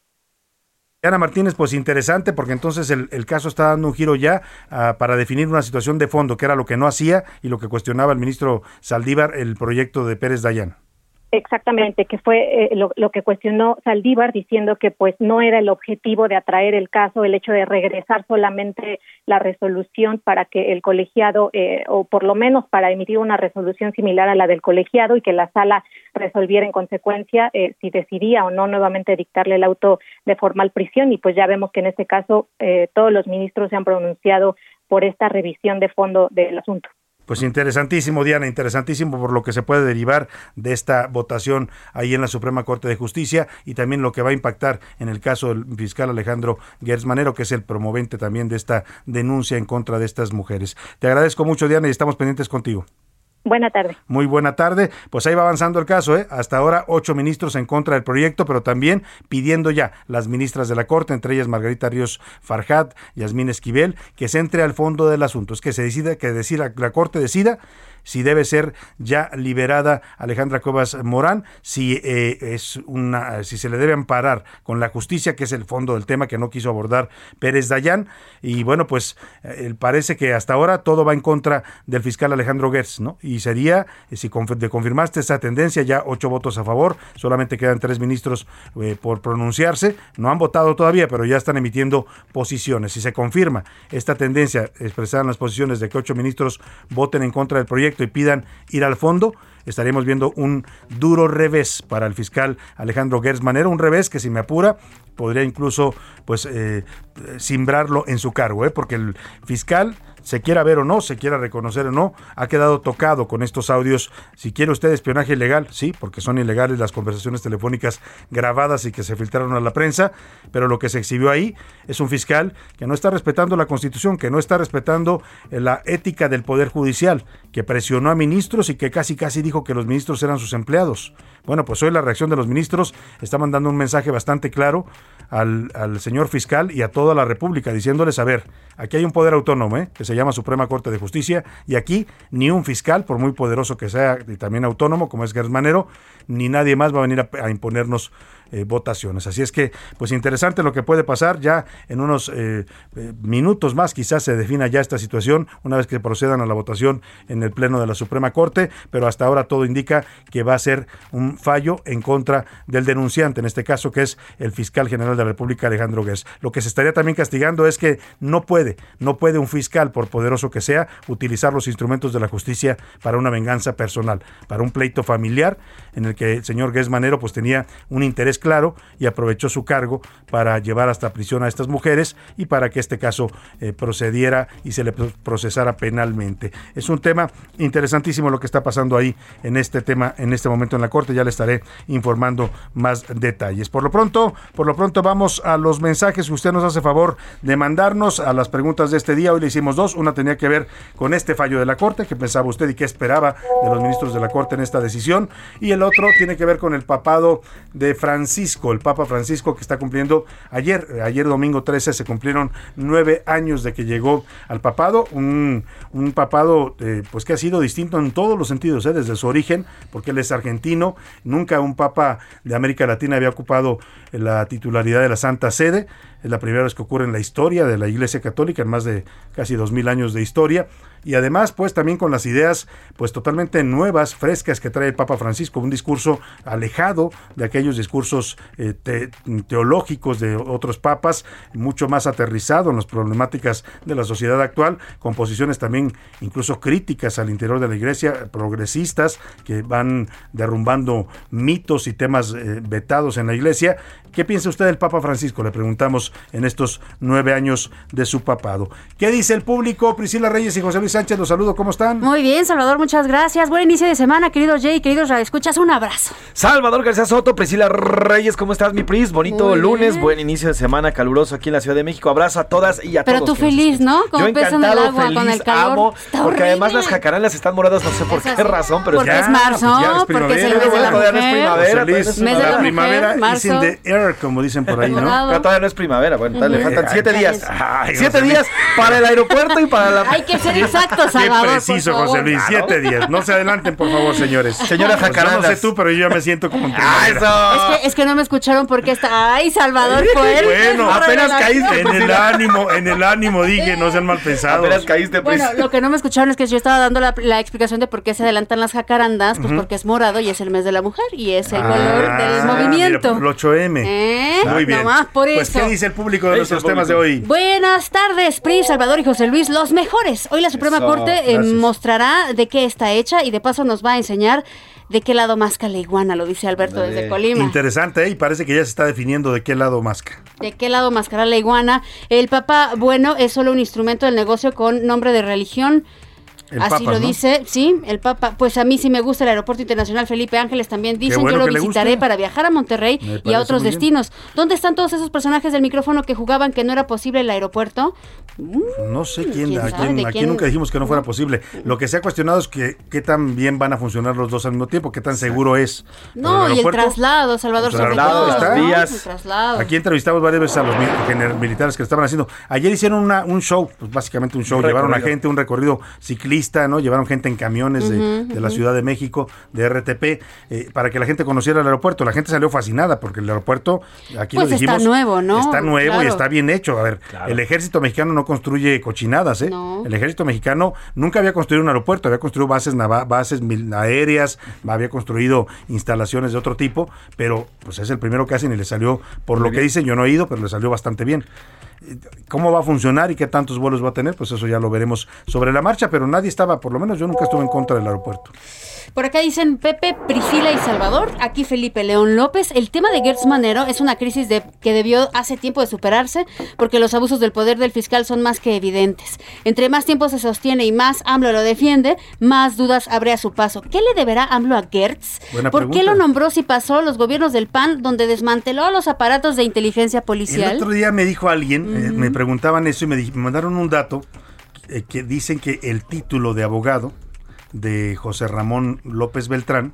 Ana Martínez, pues interesante, porque entonces el, caso está dando un giro ya ah, para definir una situación de fondo, que era lo que no hacía y lo que cuestionaba el ministro Saldívar el proyecto de Pérez Dayán. Exactamente, que fue eh, lo, que cuestionó Saldívar diciendo que pues no era el objetivo de atraer el caso el hecho de regresar solamente la resolución para que el colegiado eh, o por lo menos para emitir una resolución similar a la del colegiado y que la sala resolviera en consecuencia eh, si decidía o no nuevamente dictarle el auto de formal prisión y pues ya vemos que en este caso todos los ministros se han pronunciado por esta revisión de fondo del asunto. Pues interesantísimo, Diana, interesantísimo por lo que se puede derivar de esta votación ahí en la Suprema Corte de Justicia y también lo que va a impactar en el caso del fiscal Alejandro Gersmanero, que es el promovente también de esta denuncia en contra de estas mujeres. Te agradezco mucho, Diana, y estamos pendientes contigo. Buena tarde. Muy buena tarde. Pues ahí va avanzando el caso, ¿eh? Hasta ahora ocho ministros en contra del proyecto, pero también pidiendo ya las ministras de la Corte, entre ellas Margarita Ríos Farjat, Yasmín Esquivel, que se entre al fondo del asunto. Es que se decida, que decida, la Corte decida si debe ser ya liberada Alejandra Cuevas Morán, si eh, es una, si se le debe amparar con la justicia, que es el fondo del tema que no quiso abordar Pérez Dayán. Y bueno, pues eh, parece que hasta ahora todo va en contra del fiscal Alejandro Gertz, ¿no? Y sería, eh, si de confirmaste esa tendencia, ya ocho votos a favor, solamente quedan tres ministros por pronunciarse, no han votado todavía, pero ya están emitiendo posiciones. Si se confirma esta tendencia expresada las posiciones de que ocho ministros voten en contra del proyecto, y pidan ir al fondo, estaremos viendo un duro revés para el fiscal Alejandro Gersmanero, un revés que si me apura podría incluso pues eh, simbrarlo en su cargo, ¿eh? porque el fiscal se quiera ver o no, se quiera reconocer o no, ha quedado tocado con estos audios. Si quiere usted espionaje ilegal, sí, porque son ilegales las conversaciones telefónicas grabadas y que se filtraron a la prensa, pero lo que se exhibió ahí es un fiscal que no está respetando la Constitución, que no está respetando eh, la ética del Poder Judicial, que presionó a ministros y que casi casi dijo que los ministros eran sus empleados. Bueno, pues hoy la reacción de los ministros está mandando un mensaje bastante claro al, señor fiscal y a toda la República, diciéndoles, a ver, aquí hay un poder autónomo, ¿eh? que se llama Suprema Corte de Justicia, y aquí ni un fiscal, por muy poderoso que sea y también autónomo, como es Gersmanero, ni nadie más va a venir a imponernos eh, votaciones. Así es que, pues interesante lo que puede pasar. Ya en unos eh, eh, minutos más quizás se defina ya esta situación una vez que procedan a la votación en el Pleno de la Suprema Corte, pero hasta ahora todo indica que va a ser un fallo en contra del denunciante, en este caso que es el fiscal general de la República, Alejandro Guess. Lo que se estaría también castigando es que no puede, no puede un fiscal, por poderoso que sea, utilizar los instrumentos de la justicia para una venganza personal, para un pleito familiar en el que el señor Guess Manero pues tenía un interés claro y aprovechó su cargo para llevar hasta prisión a estas mujeres y para que este caso eh, procediera y se le procesara penalmente. Es un tema interesantísimo lo que está pasando ahí en este tema, en este momento en la Corte. Ya le estaré informando más detalles. Por lo pronto, por lo pronto vamos a los mensajes que usted nos hace favor de mandarnos a las preguntas de este día. Hoy le hicimos dos. Una tenía que ver con este fallo de la Corte, que pensaba usted y qué esperaba de los ministros de la Corte en esta decisión. Y el otro tiene que ver con el papado de Francia Francisco, el Papa Francisco que está cumpliendo ayer, ayer domingo 13 se cumplieron nueve años de que llegó al papado, un, papado eh, pues que ha sido distinto en todos los sentidos, eh, desde su origen, porque él es argentino, nunca un papa de América Latina había ocupado la titularidad de la Santa Sede, es la primera vez que ocurre en la historia de la Iglesia Católica, en más de casi dos mil años de historia, y además pues también con las ideas pues totalmente nuevas, frescas que trae el Papa Francisco, un discurso alejado de aquellos discursos eh, te- teológicos de otros papas, mucho más aterrizado en las problemáticas de la sociedad actual, con posiciones también incluso críticas al interior de la iglesia, progresistas que van derrumbando mitos y temas eh, vetados en la iglesia. ¿Qué piensa usted del Papa Francisco? Le preguntamos en estos nueve años de su papado. ¿Qué dice el público? Priscila Reyes y José Luis Sánchez, los saludo, ¿cómo están? Muy bien, Salvador, muchas gracias. Buen inicio de semana, querido Jay, queridos radioescuchas, un abrazo. Salvador García Soto, Priscila Reyes, ¿cómo estás, mi Pris? Bonito Muy lunes, bien. buen inicio de semana caluroso aquí en la Ciudad de México. Abrazo a todas y a Pero todos. tú que nos feliz, ¿no? Como Yo pez en el encantado, agua, feliz, con el calor. amo, Está porque además las jacarandas están moradas, no sé por qué razón, pero Porque ya, es marzo, pues ya es porque es el primavera, mes de la todavía no es mujer. primavera, no es Mes de la la primavera mujer, is marzo. in the air, como dicen por ahí, ¿no? Morado. No, todavía no es primavera, bueno, le faltan siete Ay, días. ay, siete días para el aeropuerto y para la... Hay que ser exactos, Qué Salvador. por preciso, favor. José Luis. Siete días. No se adelanten, por favor, señores. Señora Pues yo no sé tú, pero yo ya me siento como ¡Ah, eso! Es que, es que no me escucharon porque está. ¡Ay, Salvador fuerte! Bueno, apenas caíste, En el ánimo, en el ánimo dije, no sean mal pensados. Apenas caíste, Pris. Bueno, lo que no me escucharon es que yo estaba dando la, la explicación de por qué se adelantan las jacarandas, pues porque es morado y es el mes de la mujer y es el color del Ah, movimiento. mira, el 8M. ¿Eh? Muy bien. Nomás por pues, eso. ¿qué dice el público de ¿Qué nuestros temas de hoy? Buenas tardes, Pri, Salvador y José Luis, los mejores. Hoy la Suprema Eso, Corte eh, mostrará de qué está hecha y de paso nos va a enseñar de qué lado masca la iguana, lo dice Alberto Ándale. desde Colima. Interesante, ¿eh? Y parece que ya se está definiendo de qué lado masca. ¿De qué lado mascará la iguana? El Papa, bueno, es solo un instrumento del negocio con nombre de religión. El Así Papa, lo ¿no? dice, sí, el Papa. Pues a mí sí me gusta el Aeropuerto Internacional Felipe Ángeles también dicen, bueno yo lo visitaré para viajar a Monterrey y a otros bien. destinos. ¿Dónde están todos esos personajes del micrófono que jugaban que no era posible el aeropuerto? No sé quién, ¿Quién sabe quién, aquí quién? nunca dijimos que no fuera posible. Lo que se ha cuestionado es que qué tan bien van a funcionar los dos al mismo tiempo, qué tan seguro es. No, y el traslado, Salvador, El sobre traslado, todo. está. ¿no? vías. El traslado. Aquí entrevistamos varias veces a los militares que lo estaban haciendo. Ayer hicieron una- un show, pues básicamente un show. Un Llevaron a gente, un recorrido ciclista, ¿no? Llevaron gente en camiones de, la. Ciudad de México, de RTP, eh, para que la gente conociera el aeropuerto. La gente salió fascinada porque el aeropuerto, aquí Pues lo está dijimos, nuevo, ¿no? Está nuevo y está bien hecho. A ver, el ejército mexicano no construye cochinadas, ¿eh? No. El ejército mexicano nunca había construido un aeropuerto, había construido bases bases mil- aéreas, había construido instalaciones de otro tipo, pero pues es el primero que hacen y le salió, por lo que dicen, yo no he ido, pero le salió bastante bien. ¿Cómo va a funcionar y qué tantos vuelos va a tener? Pues eso ya lo veremos sobre la marcha, pero nadie estaba, por lo menos yo nunca estuve en contra del aeropuerto. Por acá dicen Pepe, Priscila y Salvador. Aquí Felipe León López. El tema de Gertz Manero es una crisis de, que debió hace tiempo de superarse porque los abusos del poder del fiscal son más que evidentes. Entre más tiempo se sostiene y más AMLO lo defiende, más dudas abre a su paso. ¿Qué le deberá AMLO a Gertz? Buena ¿Por qué lo nombró si pasó los gobiernos del PAN donde desmanteló los aparatos de inteligencia El policial? otro día me dijo alguien, eh, me preguntaban eso y me, me mandaron un dato eh, que dicen que el título de abogado de José Ramón López Beltrán,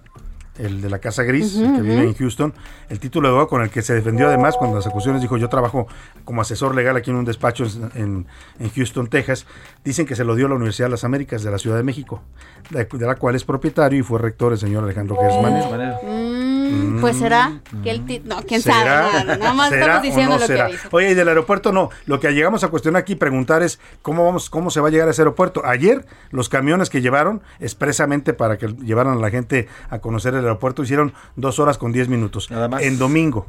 el de la Casa Gris, que vive en Houston, el título de abogado con el que se defendió además cuando las acusaciones dijo yo trabajo como asesor legal aquí en un despacho en, en- en Houston, Texas, dicen que se lo dio a la Universidad de las Américas de la Ciudad de México, de, de la cual es propietario y fue rector el señor Alejandro Gersman. Mm, pues será que el ti- no, quién ¿Será? sabe, no, nada más ¿Será estamos diciendo no lo será? que dice. Oye, y del aeropuerto no. Lo que llegamos a cuestionar aquí y preguntar es cómo vamos, cómo se va a llegar a ese aeropuerto. Ayer los camiones que llevaron expresamente para que llevaran a la gente a conocer el aeropuerto hicieron dos horas con diez minutos. Nada más. En domingo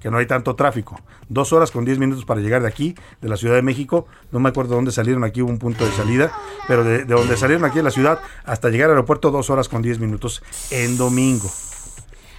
que no hay tanto tráfico. Dos horas con diez minutos para llegar de aquí, de la Ciudad de México. No me acuerdo dónde salieron, aquí hubo un punto de salida, pero de, de donde salieron aquí de la ciudad hasta llegar al aeropuerto, dos horas con diez minutos en domingo.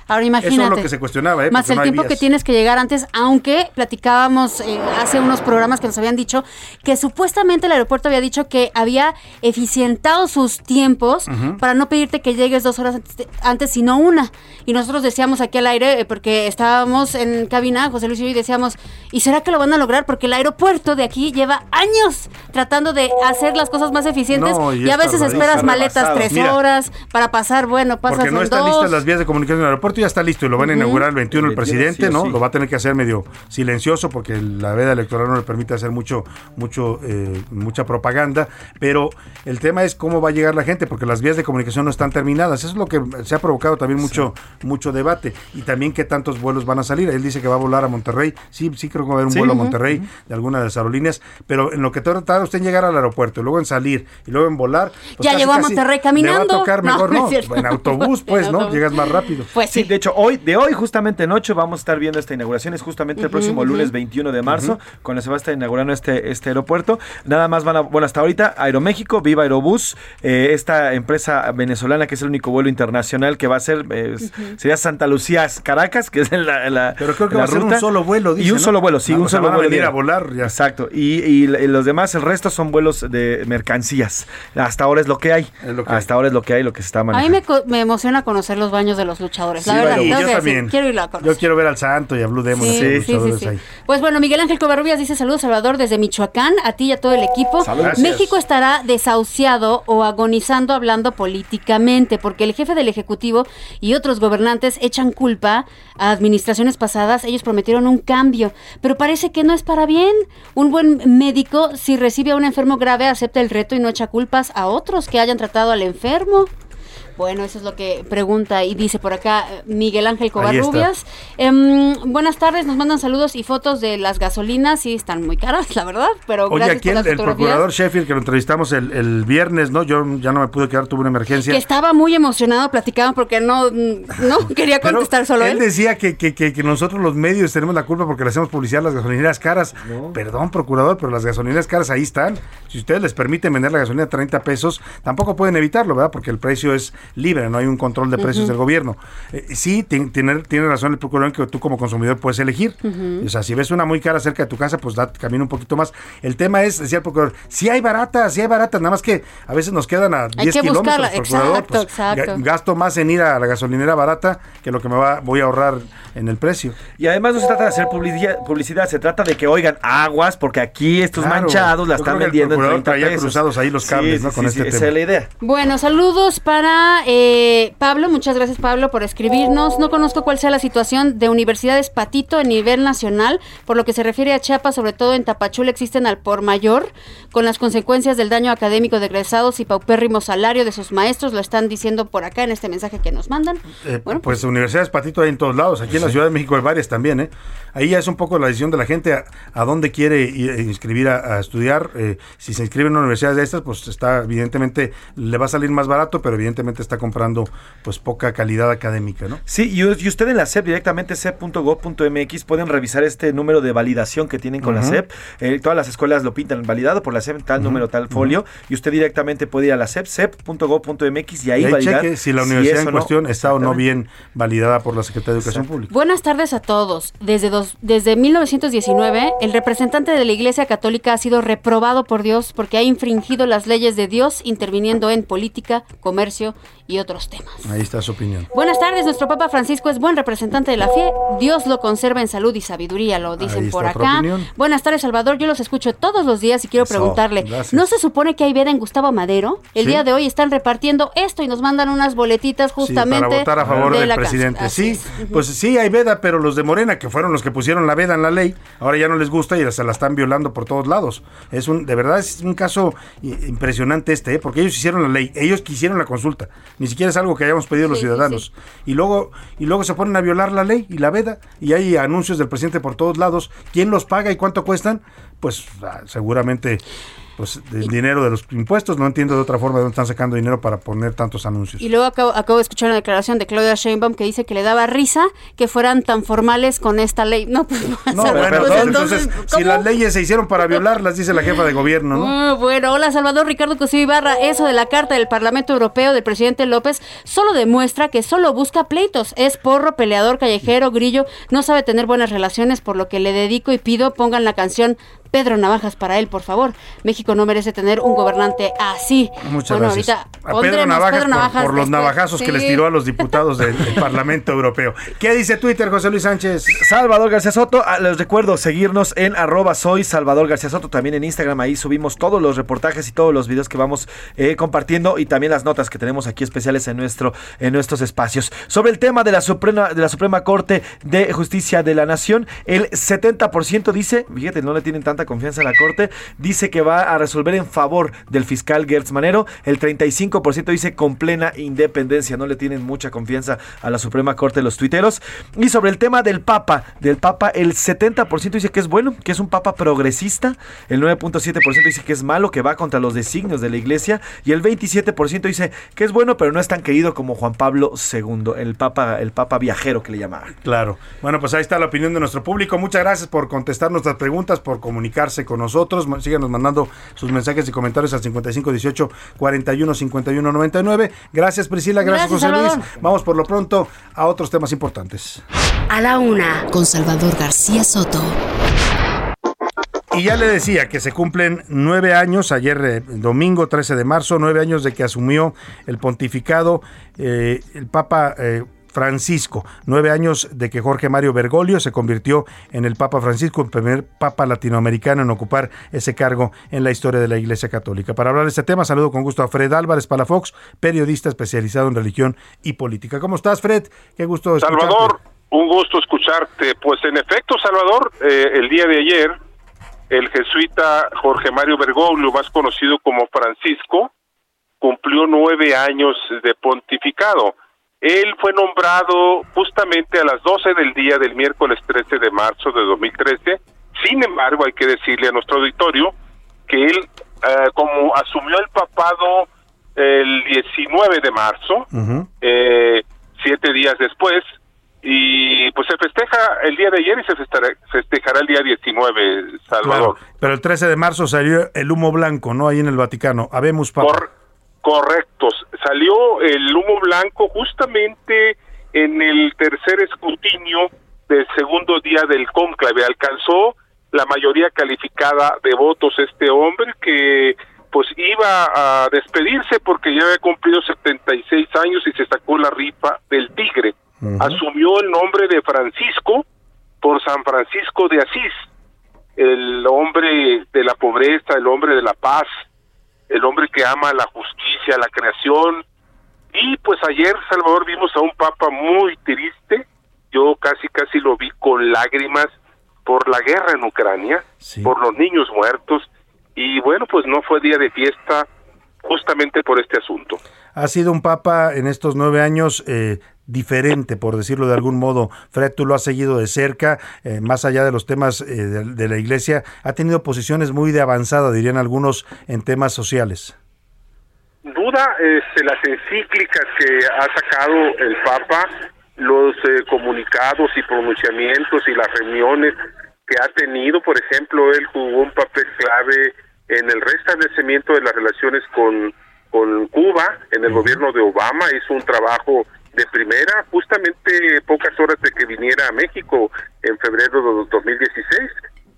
Ahora imagínate. Eso es lo que se cuestionaba, ¿eh? Más Porque el no tiempo que tienes que llegar antes, aunque platicábamos eh, hace unos programas que nos habían dicho que supuestamente el aeropuerto había dicho que había eficientado sus tiempos para no pedirte que llegues dos horas antes, sino una. Y nosotros decíamos aquí al aire, eh, porque estábamos en cabina, José Luis y yo, y decíamos, ¿y será que lo van a lograr? Porque el aeropuerto de aquí lleva años tratando de hacer las cosas más eficientes No, y y, a es veces esperas maletas rebasado. tres Mira. horas para pasar, bueno, pasas Porque no están dos. listas las vías de comunicación del aeropuerto aeropuerto ya está listo y lo van a inaugurar el 21 el, El 21, presidente, ¿no? Lo va a tener que hacer medio silencioso porque la veda electoral no le permite hacer mucho, mucho, eh, mucha propaganda. Pero el tema es cómo va a llegar la gente, porque las vías de comunicación no están terminadas. Eso es lo que se ha provocado también mucho, mucho debate. Y también qué tantos vuelos van a salir. Él dice que va a volar a Monterrey. Sí, sí creo que va a haber un Sí. vuelo a Monterrey de alguna de las aerolíneas. Pero en lo que tarda usted en llegar al aeropuerto, y luego en salir y luego en volar. pues Ya casi, llegó a Monterrey Le caminando. va a tocar No, mejor, no es no. cierto. en autobús, pues, ¿no? Llegas más rápido. Pues sí, de hecho, hoy, de hoy, justamente en 8, vamos a estar viendo esta inauguración. Es justamente el próximo lunes 21 de marzo, cuando se va a estar inaugurando este, este aeropuerto. Nada más van a, bueno, hasta ahorita, Aeroméxico, Viva Aerobús, eh, esta empresa venezolana que es el único vuelo internacional que va a ser, eh, sería Santa Lucía, Caracas, que es la, la Pero creo que la va a ser un solo vuelo, Y dice, un ¿no? solo vuelo, sí, Ah, un o sea, solo van a vuelo. venir a volar ya. Exacto. Y, y- y los demás, el resto son vuelos de mercancías. Hasta ahora es lo que hay. Hasta ahora es lo que hay, lo que se está A mí manejando. me, co- me emociona conocer los baños de los luchadores. Sí, yo que decir, también. quiero irlo a conocer. Yo quiero ver al Santo y a Blue Demon, Sí, a los sí, sí, luchadores sí. ahí. Pues bueno, Miguel Ángel Covarrubias dice saludos Salvador desde Michoacán, a ti y a todo el equipo. Saludos. México estará desahuciado o agonizando hablando políticamente, porque el jefe del Ejecutivo y otros gobernantes echan culpa a administraciones pasadas. Ellos prometieron un cambio, pero parece que no es para bien. Un buen médico, si recibe a un enfermo grave, acepta el reto y no echa culpas a otros que hayan tratado al enfermo. Bueno, eso es lo que pregunta y dice por acá eh, Miguel Ángel Covarrubias. Em, buenas tardes, nos mandan saludos y fotos de las gasolinas. Sí, están muy caras, la verdad, pero Oye, gracias aquí por el, las el fotografías. procurador Sheffield, que lo entrevistamos el, el viernes, ¿no? Yo ya no me pude quedar, tuve una emergencia. Que estaba muy emocionado, platicaban porque no, no quería contestar solo él él. decía que, que, que, que nosotros los medios tenemos la culpa porque le hacemos publicidad a las gasolineras caras. Perdón, procurador, pero las gasolineras caras ahí están. Si ustedes les permiten vender la gasolina a 30 pesos, tampoco pueden evitarlo, ¿verdad? Porque el precio es libre, no hay un control de precios del gobierno. Eh, sí, ti- tiene, tiene razón el procurador en que tú como consumidor puedes elegir. O sea, si ves una muy cara cerca de tu casa, pues da, camina un poquito más. El tema es, decía el procurador, si hay baratas, si hay baratas, nada más que a veces nos quedan a 10 que kilómetros, buscarla, procurador. exacto, pues, exacto. ga- Gasto más en ir a la gasolinera barata que lo que me va, voy a ahorrar en el precio. Y además no se trata de hacer publicidad, publicidad, se trata de que oigan aguas, porque aquí estos Claro. manchados la están vendiendo en procurador 30 traía pesos. cruzados ahí los cables, Sí, ¿no? sí, Con sí, este sí, esa tema. es la idea. Bueno, saludos para eh, Pablo. Muchas gracias, Pablo, por escribirnos. No conozco cuál sea la situación de universidades Patito a nivel nacional. Por lo que se refiere a Chiapas, sobre todo en Tapachula, existen al por mayor, con las consecuencias del daño académico de egresados y paupérrimo salario de sus maestros. Lo están diciendo por acá en este mensaje que nos mandan. Eh, pues universidades patito hay en todos lados. Aquí en la Ciudad de México hay varias también. ¿eh? Ahí ya es un poco la decisión de la gente a, a dónde quiere ir- eh, inscribir a, a estudiar. Eh, si se inscribe en una universidad de estas, pues está evidentemente le va a salir más barato, pero evidentemente está comprando pues poca calidad académica, ¿no? Sí, y, y usted en la SEP, directamente cep.gov.mx, pueden revisar este número de validación que tienen con la. SEP. Eh, todas las escuelas lo pintan validado por la SEP, tal número, tal folio. Y usted directamente puede ir a la SEP, cep.gov.mx y ahí Y ahí validar cheque si la universidad en no. cuestión está o no bien validada por la Secretaría de Educación Pública. Buenas tardes a todos. Desde, dos- desde 1919, el representante de la Iglesia Católica ha sido reprobado por Dios porque ha infringido las leyes de Dios interviniendo en política, comercio y otros temas. Ahí está su opinión. Buenas tardes, nuestro Papa Francisco es buen representante de la fe. Dios lo conserva en salud y sabiduría, lo dicen Ahí por está acá. opinión. Buenas tardes, Salvador. Yo los escucho todos los días y quiero Eso, preguntarle, gracias. ¿no se supone que hay veda en Gustavo Madero? El Sí. día de hoy están repartiendo esto y nos mandan unas boletitas justamente Sí, para votar a favor de del presidente. Sí, es. pues sí, hay veda, pero los de Morena, que fueron los que pusieron la veda en la ley, ahora ya no les gusta y se la están violando por todos lados. Es un, de verdad es un caso impresionante este, ¿eh? porque ellos hicieron la ley, ellos quisieron la consulta, ni siquiera es algo que hayamos pedido los Sí, sí, ciudadanos. Y luego, y luego se ponen a violar la ley y la veda, y hay anuncios del presidente por todos lados. ¿Quién los paga y cuánto cuestan? Pues ah, seguramente pues del dinero de los impuestos, no entiendo de otra forma de dónde están sacando dinero para poner tantos anuncios. Y luego acabo, acabo de escuchar una declaración de Claudia Sheinbaum que dice que le daba risa que fueran tan formales con esta ley. No, pues, No, bueno, pues, entonces, entonces, si las leyes se hicieron para violarlas, dice la jefa de gobierno, ¿no? Ah, bueno, hola Salvador Ricardo Cosío Ibarra. Eso de la carta del Parlamento Europeo del presidente López solo demuestra que solo busca pleitos. Es porro, peleador, callejero, grillo. No sabe tener buenas relaciones, por lo que le dedico y pido pongan la canción Pedro Navajas para él, por favor. México no merece tener un gobernante así. Muchas bueno, gracias. ahorita a Pedro Navajas, Pedro por- Navajas por, los navajazos que les tiró a los diputados del, del Parlamento Europeo. ¿Qué dice Twitter, José Luis Sánchez? Salvador García Soto, ah, les recuerdo seguirnos en arroba soy Salvador García Soto, también en Instagram, ahí subimos todos los reportajes y todos los videos que vamos eh, compartiendo y también las notas que tenemos aquí especiales en nuestro en nuestros espacios. Sobre el tema de la Suprema de la Suprema Corte de Justicia de la Nación, el 70% dice, fíjate, no le tienen confianza a la Corte, dice que va a resolver en favor del fiscal Gertz Manero, el 35% dice con plena independencia, no le tienen mucha confianza a la Suprema Corte los tuiteros. Y sobre el tema del Papa, del Papa, el 70% dice que es bueno, que es un Papa progresista, el 9.7% dice que es malo, que va contra los designios de la Iglesia, y el 27% dice que es bueno, pero no es tan querido como Juan Pablo II, el Papa, el Papa viajero que le llamaban. Claro. Bueno, pues ahí está la opinión de nuestro público. Muchas gracias por contestar nuestras preguntas, por comunicarse con nosotros. Síganos mandando sus mensajes y comentarios al 5518 41 51 99. Gracias, Priscila. Gracias, Gracias, José Luis. Vamos por lo pronto a otros temas importantes. A la una, con Salvador García Soto. Y ya le decía que se cumplen nueve años, ayer eh, domingo 13 de marzo, nueve años de que asumió el pontificado eh, el Papa eh, Francisco, nueve años de que Jorge Mario Bergoglio se convirtió en el Papa Francisco, el primer Papa latinoamericano en ocupar ese cargo en la historia de la Iglesia Católica. Para hablar de este tema, saludo con gusto a Fred Álvarez Palafox, periodista especializado en religión y política. ¿Cómo estás, Fred? Qué gusto. Salvador, un gusto escucharte. Pues en efecto, Salvador, eh, el día de ayer, el jesuita Jorge Mario Bergoglio, más conocido como Francisco, cumplió nueve años de pontificado. Él fue nombrado justamente a las 12 del día del miércoles 13 de marzo de 2013. Sin embargo, hay que decirle a nuestro auditorio que él, eh, como asumió el papado el 19 de marzo, eh, siete días después, y pues se festeja el día de ayer y se festejará, el día 19, Salvador. Claro, pero el 13 de marzo salió el humo blanco, ¿no? Ahí en el Vaticano. Habemos Papa. Correctos. Salió el humo blanco justamente en el tercer escrutinio del segundo día del cónclave. Alcanzó la mayoría calificada de votos este hombre que pues iba a despedirse porque ya había cumplido 76 años y se sacó la rifa del tigre. Asumió el nombre de Francisco por San Francisco de Asís, el hombre de la pobreza, el hombre de la paz, el hombre que ama la justicia, la creación. Y pues ayer, Salvador, vimos a un papa muy triste. Yo casi, casi lo vi con lágrimas por la guerra en Ucrania, por los niños muertos. Y bueno, pues no fue día de fiesta justamente por este asunto. Ha sido un papa en estos nueve años eh, diferente, por decirlo de algún modo. Fred, tú lo has seguido de cerca, eh, más allá de los temas eh, de, de la iglesia, ha tenido posiciones muy de avanzada, dirían algunos, en temas sociales. duda este, las encíclicas que ha sacado el Papa, los eh, comunicados y pronunciamientos y las reuniones que ha tenido. Por ejemplo, él jugó un papel clave en el restablecimiento de las relaciones con, con Cuba, en el gobierno de Obama. Hizo un trabajo de primera, justamente pocas horas de que viniera a México en febrero de 2016.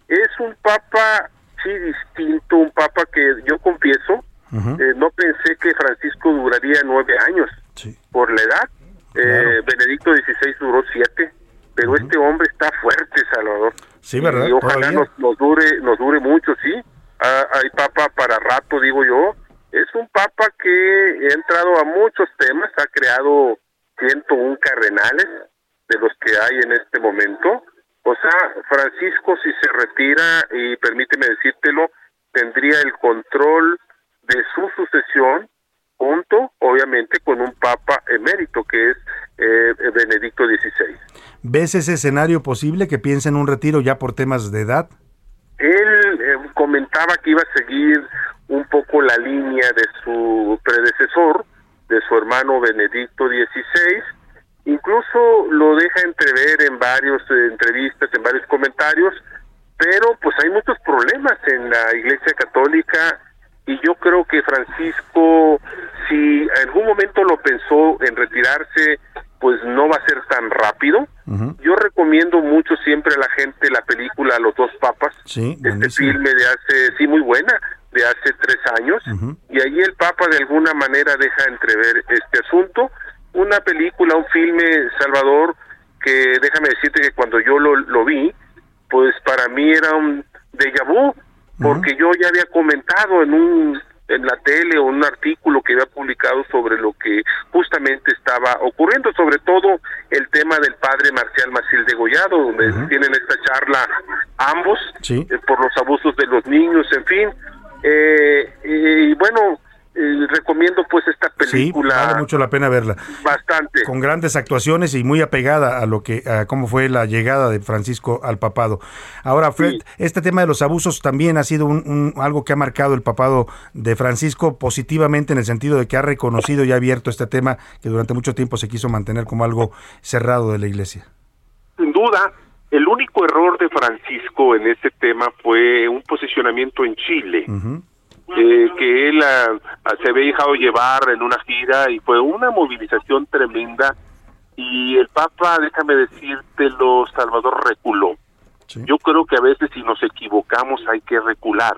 Es un papa, sí, distinto, un papa que yo confieso, eh, no pensé que Francisco duraría nueve años por la edad. Eh, Benedicto XVI duró siete, pero este hombre está fuerte, Salvador. Sí, ¿verdad? Y ojalá nos, nos dure, nos dure mucho, sí. Ah, hay papa para rato, digo yo. Es un papa que ha entrado a muchos temas, ha creado 101 cardenales de los que hay en este momento. O sea, Francisco, si se retira, y permíteme decírtelo, tendría el control de su sucesión, junto, obviamente, con un papa emérito, que es eh, Benedicto XVI. ¿Ves ese escenario posible que piensa en un retiro ya por temas de edad? Él eh, comentaba que iba a seguir un poco la línea de su predecesor, de su hermano Benedicto XVI. Incluso lo deja entrever en varias entrevistas, en varios comentarios, pero pues hay muchos problemas en la Iglesia Católica y yo creo que Francisco, si en algún momento lo pensó en retirarse, pues no va a ser tan rápido. Yo recomiendo mucho siempre a la gente la película Los dos papas, Sí, este buenísimo. filme de hace, sí, muy buena, de hace tres años y ahí el Papa de alguna manera deja entrever este asunto. Una película, un filme, Salvador, que déjame decirte que cuando yo lo, lo vi, pues para mí era un déjà vu, porque yo ya había comentado en un en la tele o un artículo que había publicado sobre lo que justamente estaba ocurriendo, sobre todo el tema del padre Marcial Maciel degollado, donde tienen esta charla ambos Sí. eh, por los abusos de los niños, en fin. Eh, y bueno, eh, recomiendo pues esta Sí, película vale mucho la pena verla. bastante. Con grandes actuaciones y muy apegada a lo que, a cómo fue la llegada de Francisco al papado. Ahora, Fred, este tema de los abusos también ha sido un, un- algo que ha marcado el papado de Francisco positivamente en el sentido de que ha reconocido y ha abierto este tema que durante mucho tiempo se quiso mantener como algo cerrado de la iglesia. Sin duda, el único error de Francisco en este tema fue un posicionamiento en Chile. eh, que él ah, ah, se había dejado llevar en una gira y fue una movilización tremenda y el Papa, déjame decírtelo, Salvador reculó. Yo creo que a veces si nos equivocamos hay que recular.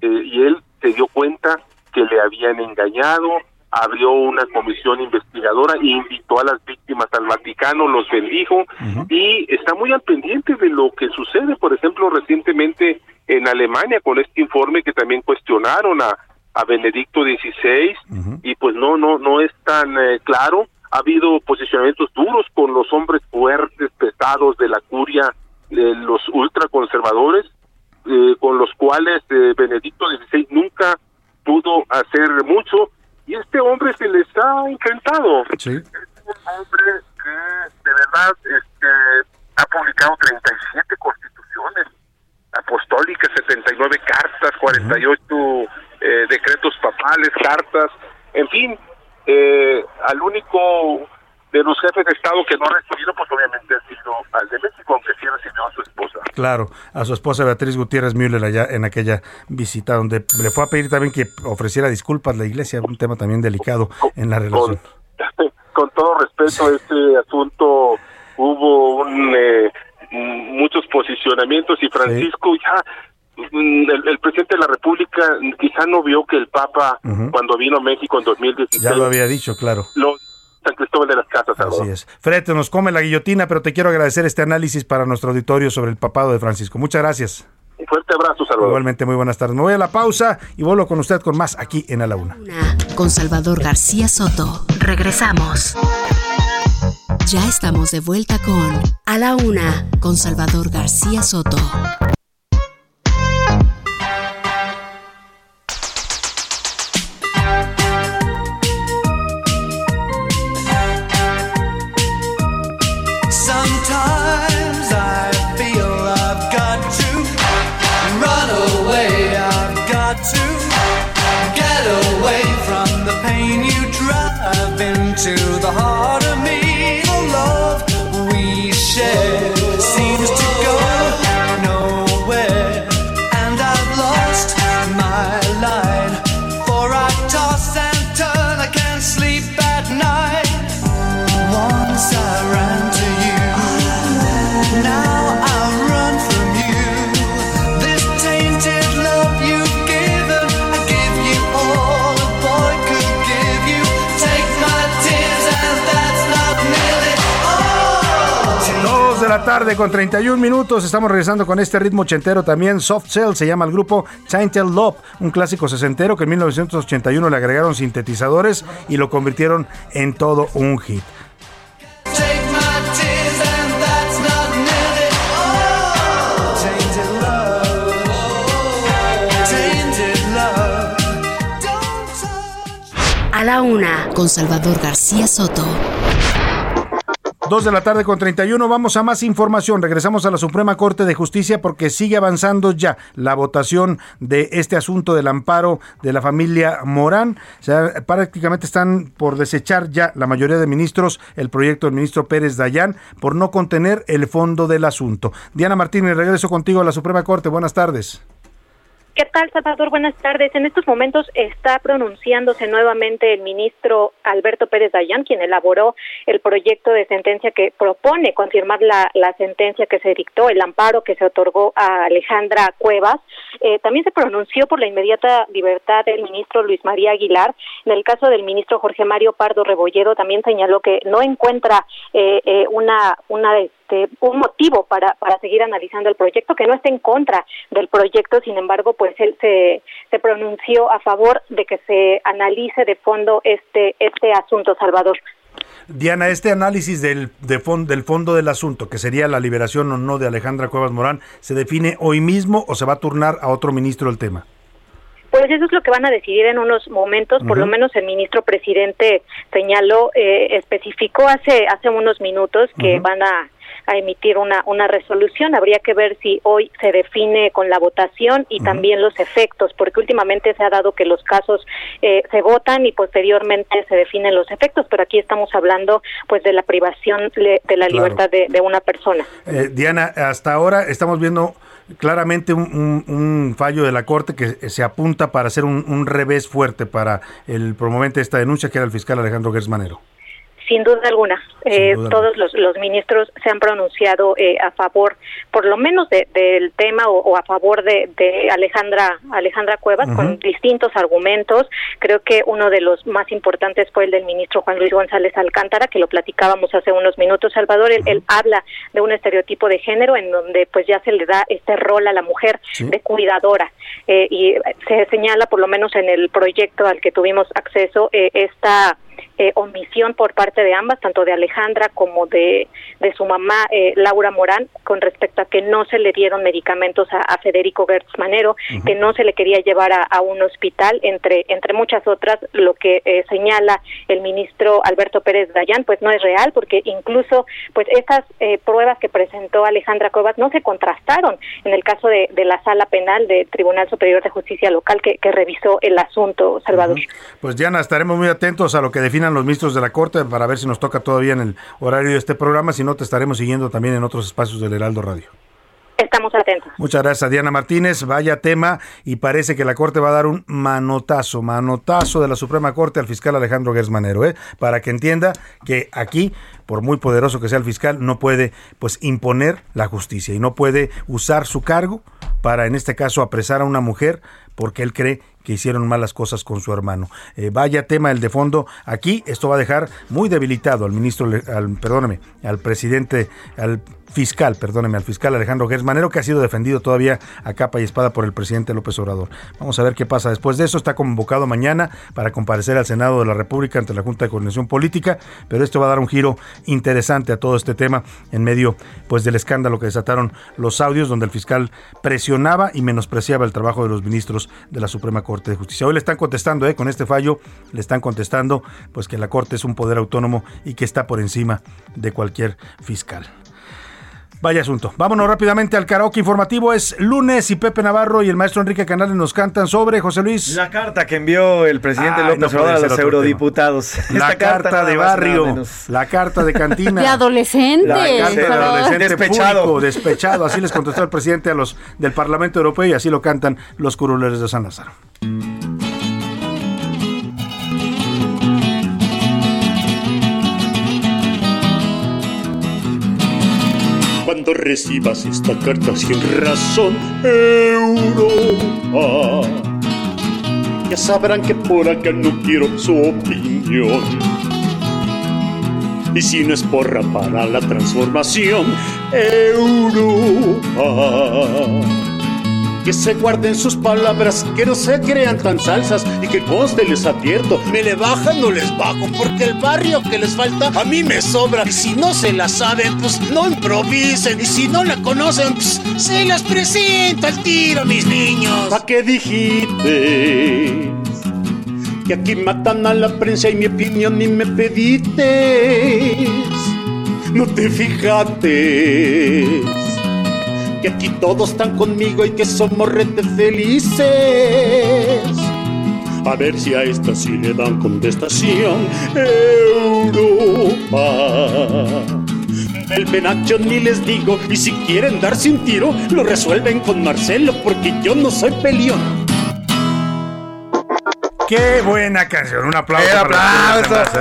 Eh, y él se dio cuenta que le habían engañado, abrió una comisión investigadora e invitó a las víctimas al Vaticano, los bendijo y está muy al pendiente de lo que sucede, por ejemplo, recientemente en Alemania con este informe que también cuestionaron a, a Benedicto XVI y pues no no no es tan eh, claro. Ha habido posicionamientos duros con los hombres fuertes, pesados de la curia, de los ultraconservadores, eh, con los cuales eh, Benedicto XVI nunca pudo hacer mucho y este hombre se les ha enfrentado. Sí. un hombre que de verdad este, ha publicado 37 constituciones apostólicas, 79 cartas, 48 eh, decretos papales, cartas, en fin, eh, al único de los jefes de Estado que no ha recibido, pues obviamente ha sido al de México, aunque sí recibió a su esposa. Claro, a su esposa Beatriz Gutiérrez Müller allá en aquella visita donde le fue a pedir también que ofreciera disculpas a la iglesia, un tema también delicado en la relación. Con todo respeto, este asunto hubo un, eh, muchos posicionamientos y Francisco ya mm, el, el presidente de la República quizá no vio que el Papa cuando vino a México en 2016 Ya lo había dicho, claro. lo- San Cristóbal de las Casas Salvador. Así es. Fred, nos come la guillotina, pero te quiero agradecer este análisis para nuestro auditorio sobre el papado de Francisco. Muchas gracias. Un fuerte abrazo, Salvador. Igualmente, muy buenas tardes. Me voy a la pausa y vuelvo con usted con más aquí en A la Una. Con Salvador García Soto. Regresamos. Ya estamos de vuelta con A la Una con Salvador García Soto. Tarde con 31 minutos. Estamos regresando con este ritmo ochentero también. Soft Cell se llama el grupo Tainted Love, un clásico sesentero que en 1981 le agregaron sintetizadores y lo convirtieron en todo un hit. A la Una con Salvador García Soto. Dos de la tarde con 31, vamos a más información. Regresamos a la Suprema Corte de Justicia porque sigue avanzando ya la votación de este asunto del amparo de la familia Morán. O sea, prácticamente están por desechar ya la mayoría de ministros el proyecto del ministro Pérez Dayán por no contener el fondo del asunto. Diana Martínez, regreso contigo a la Suprema Corte. Buenas tardes. ¿Qué tal, Salvador? Buenas tardes. En estos momentos está pronunciándose nuevamente el ministro Alberto Pérez Dayán, quien elaboró el proyecto de sentencia que propone confirmar la, la sentencia que se dictó, el amparo que se otorgó a Alejandra Cuevas. Eh, también se pronunció por la inmediata libertad del ministro Luis María Aguilar. En el caso del ministro Jorge Mario Pardo Rebolledo, también señaló que no encuentra eh, eh, una, una este, un motivo para, para seguir analizando el proyecto, que no está en contra del proyecto, sin embargo, pues él se, se pronunció a favor de que se analice de fondo este, este asunto, Salvador. Diana, este análisis del, de fond, del fondo del asunto, que sería la liberación o no de Alejandra Cuevas Morán, ¿se define hoy mismo o se va a turnar a otro ministro el tema? Pues eso es lo que van a decidir en unos momentos, por lo menos el ministro presidente señaló, eh, especificó hace hace unos minutos que van a a emitir una, una resolución. Habría que ver si hoy se define con la votación y también los efectos, porque últimamente se ha dado que los casos eh, se votan y posteriormente se definen los efectos, pero aquí estamos hablando pues de la privación de la libertad de, de, una persona. Eh, Diana, hasta ahora estamos viendo claramente un, un, fallo de la Corte que se apunta para hacer un, un revés fuerte para el promovente de esta denuncia, que era el fiscal Alejandro Gersmanero. Sin duda alguna, eh, todos los, los, ministros se han pronunciado eh, a favor, por lo menos de, del tema o, a favor de, de, Alejandra Alejandra Cuevas con distintos argumentos. Creo que uno de los más importantes fue el del ministro Juan Luis González Alcántara, que lo platicábamos hace unos minutos. Salvador, él, habla de un estereotipo de género en donde pues ya se le da este rol a la mujer de cuidadora. Eh, y se señala, por lo menos en el proyecto al que tuvimos acceso, esta eh, omisión por parte de ambas, tanto de Alejandra como de, de su mamá eh, Laura Morán, con respecto a que no se le dieron medicamentos a, Federico Gertz Manero, que no se le quería llevar a, un hospital, entre, entre muchas otras, lo que eh, señala el ministro Alberto Pérez Dayán, pues no es real, porque incluso pues estas pruebas que presentó Alejandra Cuevas no se contrastaron en el caso de, de la sala penal del Tribunal Superior de Justicia Local que, que revisó el asunto, Salvador. Pues Diana, estaremos muy atentos a lo que definan los ministros de la Corte para ver si nos toca todavía en el horario de este programa, si no te estaremos siguiendo también en otros espacios del Heraldo Radio. Estamos atentos. Muchas gracias, Diana Martínez. Vaya tema y parece que la Corte va a dar un manotazo, manotazo de la Suprema Corte al fiscal Alejandro Gersmanero, ¿eh? para que entienda que aquí, por muy poderoso que sea el fiscal, no puede pues imponer la justicia y no puede usar su cargo para, en este caso, apresar a una mujer porque él cree que hicieron malas cosas con su hermano. Eh, vaya tema el de fondo aquí, esto va a dejar muy debilitado al ministro, al, perdóname, al presidente, al fiscal, perdóneme, al fiscal Alejandro Gersmanero, que ha sido defendido todavía a capa y espada por el presidente López Obrador. Vamos a ver qué pasa después de eso. Está convocado mañana para comparecer al Senado de la República ante la Junta de Coordinación Política, pero esto va a dar un giro interesante a todo este tema en medio pues del escándalo que desataron los audios donde el fiscal presionaba y menospreciaba el trabajo de los ministros de la Suprema Corte de Justicia. Hoy le están contestando, eh, con este fallo, le están contestando pues que la Corte es un poder autónomo y que está por encima de cualquier fiscal. Vaya asunto. Vámonos rápidamente al karaoke informativo. Es lunes y Pepe Navarro y el maestro Enrique Canales nos cantan sobre José Luis. La carta que envió el presidente López Obrador a los eurodiputados. La carta, de barrio, la carta de cantina. De adolescente. La carta de adolescente despechado. Público, despechado. Así les contestó el presidente a los del Parlamento Europeo y así lo cantan los curuleros de San Lázaro. Cuando recibas esta carta sin razón, Europa. Ya sabrán que por acá no quiero su opinión. Y si no es porra para la transformación, Europa que se guarden sus palabras, que no se crean tan salsas y que conste les advierto, me le bajan no les bajo, porque el barrio que les falta a mí me sobra. Si no se la saben, pues no improvisen. Y si no la conocen, pues se las presento al tiro, mis niños. ¿Pa' qué dijiste? Que aquí matan a la prensa y mi opinión ni me pediste. No te fijaste que aquí todos están conmigo y que somos rete felices. A ver si a esta sí le dan contestación. Europa. El penacho ni les digo, y si quieren darse un tiro, lo resuelven con Marcelo, porque yo no soy peleón. Qué buena canción. Un aplauso. ¡Qué para los aplauso!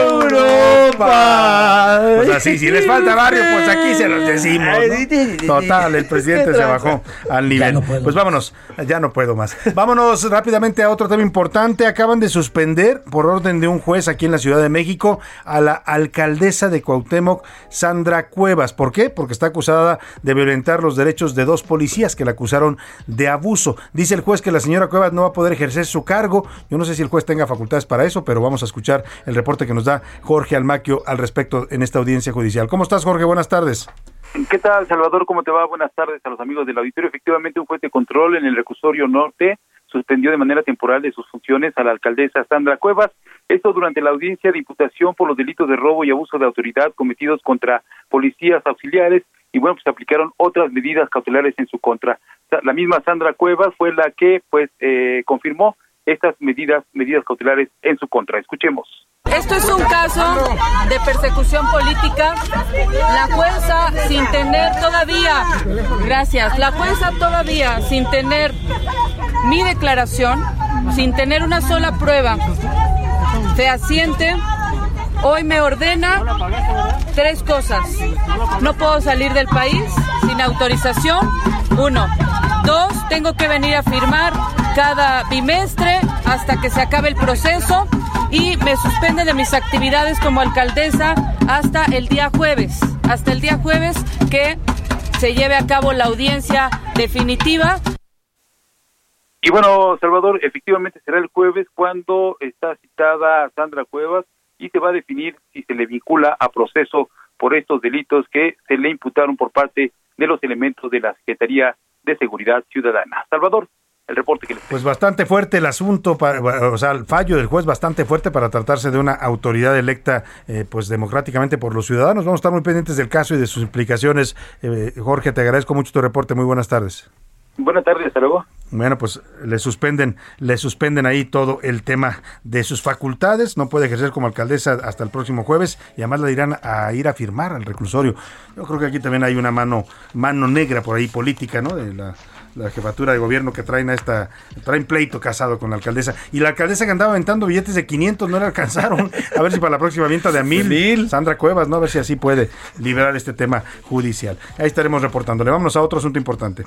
¡Europa! Pues así, si les falta barrio, pues aquí se los decimos. ¿no? Total, el presidente se bajó al nivel. Pues vámonos, ya no puedo más. Vámonos rápidamente a otro tema importante. Acaban de suspender, por orden de un juez aquí en la Ciudad de México, a la alcaldesa de Cuauhtémoc, Sandra Cuevas. ¿Por qué? Porque está acusada de violentar los derechos de dos policías que la acusaron de abuso. Dice el juez que la señora Cuevas no va a poder ejercer su cargo. Yo no sé si el juez tenga facultades para eso, pero vamos a escuchar el reporte que nos da Jorge Almaquio al respecto en esta audiencia judicial. ¿Cómo estás, Jorge? Buenas tardes. ¿Qué tal, Salvador? ¿Cómo te va? Buenas tardes a los amigos del auditorio. Efectivamente, un juez de control en el reclusorio norte suspendió de manera temporal de sus funciones a la alcaldesa Sandra Cuevas. Esto durante la audiencia de imputación por los delitos de robo y abuso de autoridad cometidos contra policías auxiliares y bueno, pues aplicaron otras medidas cautelares en su contra. La misma Sandra Cuevas fue la que pues eh, confirmó estas medidas medidas cautelares en su contra. Escuchemos. Esto es un caso de persecución política. La jueza, sin tener todavía, gracias, la jueza todavía, sin tener mi declaración, sin tener una sola prueba fehaciente, hoy me ordena tres cosas. No puedo salir del país sin autorización, uno. Dos, tengo que venir a firmar cada bimestre hasta que se acabe el proceso y me suspende de mis actividades como alcaldesa hasta el día jueves, hasta el día jueves que se lleve a cabo la audiencia definitiva. Y bueno, Salvador, efectivamente será el jueves cuando está citada Sandra Cuevas y se va a definir si se le vincula a proceso por estos delitos que se le imputaron por parte de los elementos de la Secretaría de Seguridad Ciudadana. Salvador, el reporte que les Pues bastante fuerte el asunto, para, o sea, el fallo del juez bastante fuerte para tratarse de una autoridad electa eh, pues democráticamente por los ciudadanos. Vamos a estar muy pendientes del caso y de sus implicaciones. Eh, Jorge, te agradezco mucho tu reporte. Muy buenas tardes. Buenas tardes, hasta luego. Bueno, pues le suspenden, le suspenden ahí todo el tema de sus facultades. No puede ejercer como alcaldesa hasta el próximo jueves y además la dirán a ir a firmar al reclusorio. Yo creo que aquí también hay una mano, mano negra por ahí política, ¿no? De la, la jefatura de gobierno que traen a esta, traen pleito casado con la alcaldesa. Y la alcaldesa que andaba aventando billetes de 500 no le alcanzaron. A ver si para la próxima venta de a mil. Sandra Cuevas, ¿no? A ver si así puede liberar este tema judicial. Ahí estaremos reportándole. Vámonos a otro asunto importante.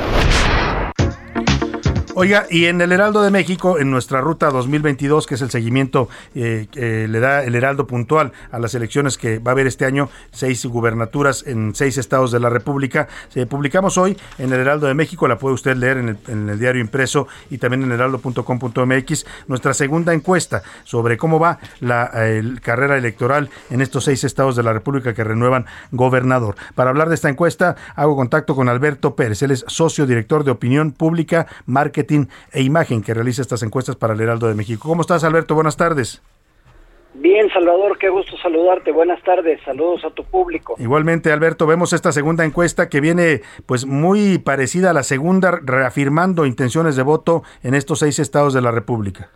Oiga, y en el Heraldo de México, en nuestra ruta 2022, que es el seguimiento eh, que le da el Heraldo puntual a las elecciones que va a haber este año, seis gubernaturas en seis estados de la República, se publicamos hoy en el Heraldo de México, la puede usted leer en el, diario impreso y también en heraldo.com.mx, nuestra segunda encuesta sobre cómo va la carrera electoral en estos seis estados de la República que renuevan gobernador. Para hablar de esta encuesta, hago contacto con Alberto Pérez, él es socio director de opinión pública, marketing e imagen que realiza estas encuestas para el Heraldo de México. ¿Cómo estás, Alberto? Buenas tardes. Bien, Salvador, qué gusto saludarte. Buenas tardes, saludos a tu público. Igualmente, Alberto, vemos esta segunda encuesta que viene pues muy parecida a la segunda, reafirmando intenciones de voto en estos seis estados de la República.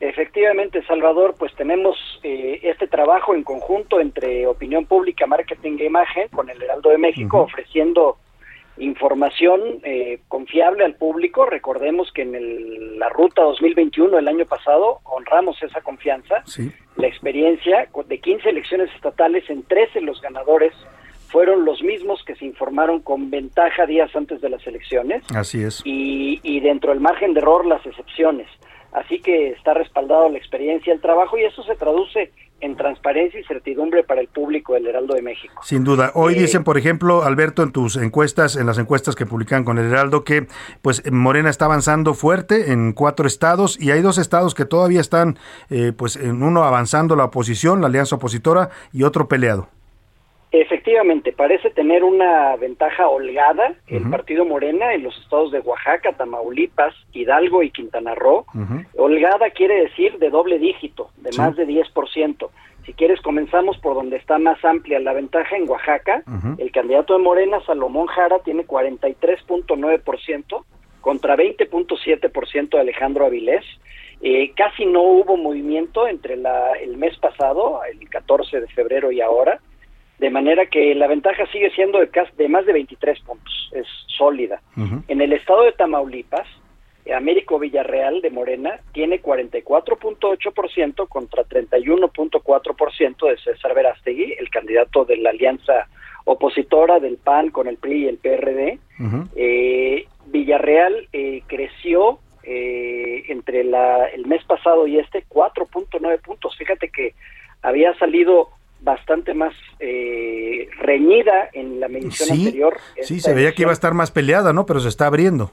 Efectivamente, Salvador, pues tenemos eh, este trabajo en conjunto entre opinión pública, marketing e imagen con el Heraldo de México, ofreciendo información eh, confiable al público. Recordemos que en el- la ruta 2021 el año pasado honramos esa confianza. La experiencia de 15 elecciones estatales, en 13 los ganadores fueron los mismos que se informaron con ventaja días antes de las elecciones Así es. y, y dentro del margen de error las excepciones. Así que está respaldado la experiencia, el trabajo y eso se traduce en transparencia y certidumbre para el público del Heraldo de México. Sin duda. Hoy Eh, dicen, por ejemplo, Alberto, en tus encuestas, en las encuestas que publican con el Heraldo, que pues Morena está avanzando fuerte en cuatro estados y hay dos estados que todavía están, eh, pues en uno avanzando la oposición, la alianza opositora, y otro peleado. Efectivamente, parece tener una ventaja holgada el partido Morena en los estados de Oaxaca, Tamaulipas, Hidalgo y Quintana Roo. Holgada quiere decir de doble dígito, de Sí. más de 10%. Si quieres, comenzamos por donde está más amplia la ventaja en Oaxaca. El candidato de Morena, Salomón Jara, tiene 43.9% contra 20.7% de Alejandro Avilés. Eh, casi no hubo movimiento entre la, el mes pasado, el 14 de febrero y ahora, de manera que la ventaja sigue siendo de, de más de 23 puntos, es sólida. En el estado de Tamaulipas, Américo Villarreal de Morena tiene 44.8% contra 31.4% de César Verástegui, el candidato de la alianza opositora del PAN con el PRI y el PRD. Eh, Villarreal eh, creció eh, entre la, el mes pasado y este 4.9 puntos. Fíjate que había salido bastante más eh, reñida en la medición Sí, anterior. sí, se veía que iba a estar más peleada, ¿no? Pero se está abriendo.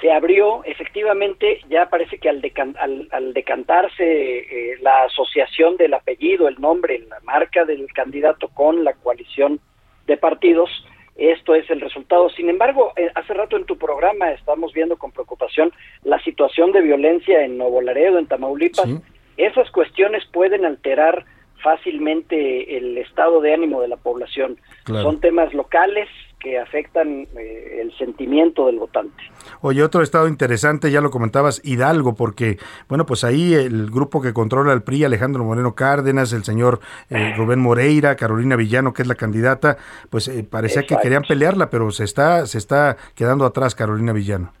se abrió, efectivamente, ya parece que al, decan- al, al decantarse eh, la asociación del apellido, el nombre, la marca del candidato con la coalición de partidos, esto es el resultado. Sin embargo, eh, hace rato en tu programa estamos viendo con preocupación la situación de violencia en Nuevo Laredo, en Tamaulipas. Esas cuestiones pueden alterar fácilmente el estado de ánimo de la población. Claro. Son temas locales que afectan eh, el sentimiento del votante. Oye, otro estado interesante, ya lo comentabas, Hidalgo, porque, bueno, pues ahí el grupo que controla el PRI, Alejandro Moreno Cárdenas, el señor eh, Rubén Moreira, Carolina Villano, que es la candidata, pues eh, parecía que querían pelearla, pero se está, se está quedando atrás Carolina Villano.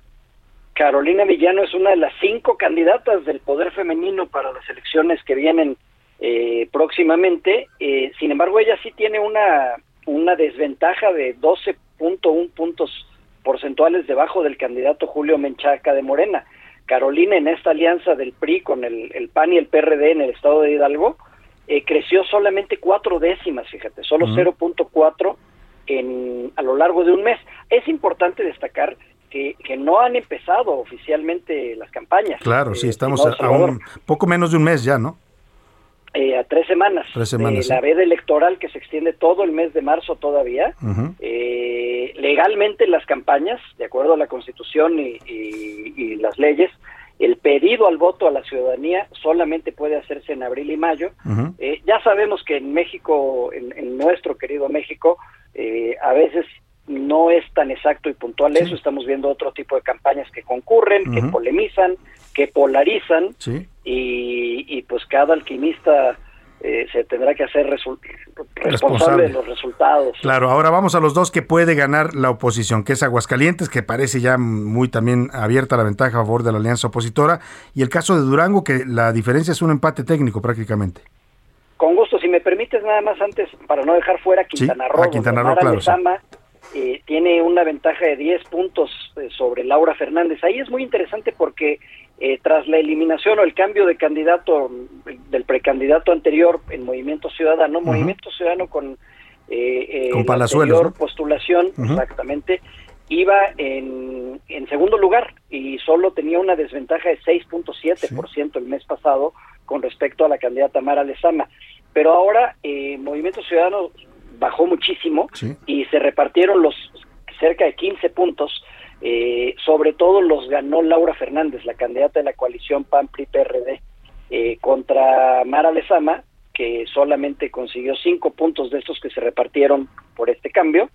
Carolina Villano es una de las cinco candidatas del poder femenino para las elecciones que vienen eh, próximamente. Eh, sin embargo, ella sí tiene una, una desventaja de 12.1 puntos porcentuales debajo del candidato Julio Menchaca de Morena. Carolina en esta alianza del PRI con el, el PAN y el PRD en el estado de Hidalgo eh, creció solamente cuatro décimas, fíjate, solo Ujú. 0.4 en a lo largo de un mes. Es importante destacar que, que no han empezado oficialmente las campañas. Claro, sí, Eh, estamos a, a un poco menos de un mes ya, ¿no? Eh, a tres semanas. Tres semanas, de la veda electoral que se extiende todo el mes de marzo todavía. Eh, legalmente las campañas, de acuerdo a la Constitución y, y- y las leyes, el pedido al voto a la ciudadanía solamente puede hacerse en abril y mayo. Eh, ya sabemos que en México, en, en nuestro querido México, eh, a veces no es tan exacto y puntual eso. Estamos viendo otro tipo de campañas que concurren, que polemizan, que polarizan Sí. Y, y pues cada alquimista eh, se tendrá que hacer responsable, Responsable. de los resultados. Claro, ahora vamos a los dos que puede ganar la oposición, que es Aguascalientes, que parece ya muy también abierta la ventaja a favor de la alianza opositora, y el caso de Durango, que la diferencia es un empate técnico prácticamente. Con gusto, si me permites nada más antes, para no dejar fuera Quintana Sí, Roo, a Quintana Roo, claro, sí. Lezama, eh, tiene una ventaja de 10 puntos eh, sobre Laura Fernández. Ahí es muy interesante porque eh, tras la eliminación o el cambio de candidato del precandidato anterior en Movimiento Ciudadano. Movimiento Ciudadano con, eh, eh, Con la anterior ¿no? postulación, exactamente, iba en, en segundo lugar y solo tenía una desventaja de 6.7% el mes pasado con respecto a la candidata Mara Lezama. Pero ahora eh, Movimiento Ciudadano bajó muchísimo y se repartieron los cerca de 15 puntos. Eh, sobre todo los ganó Laura Fernández, la candidata de la coalición PAN-PRI-PRD, eh, contra Mara Lezama, que solamente consiguió cinco puntos de estos que se repartieron por este cambio.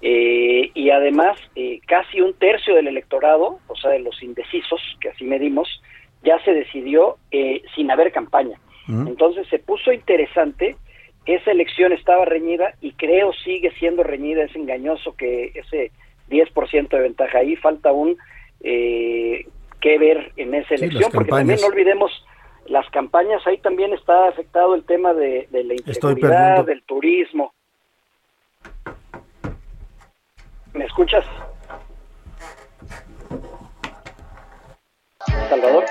Eh, y además eh, casi un tercio del electorado, o sea, de los indecisos, que así medimos, ya se decidió eh, sin haber campaña. Entonces se puso interesante, esa elección estaba reñida y creo sigue siendo reñida, es engañoso que ese 10% de ventaja ahí, falta aún eh, que ver en esa elección, porque también no olvidemos las campañas, ahí también está afectado el tema de, de la inseguridad, del turismo. ¿Me escuchas? Salvador.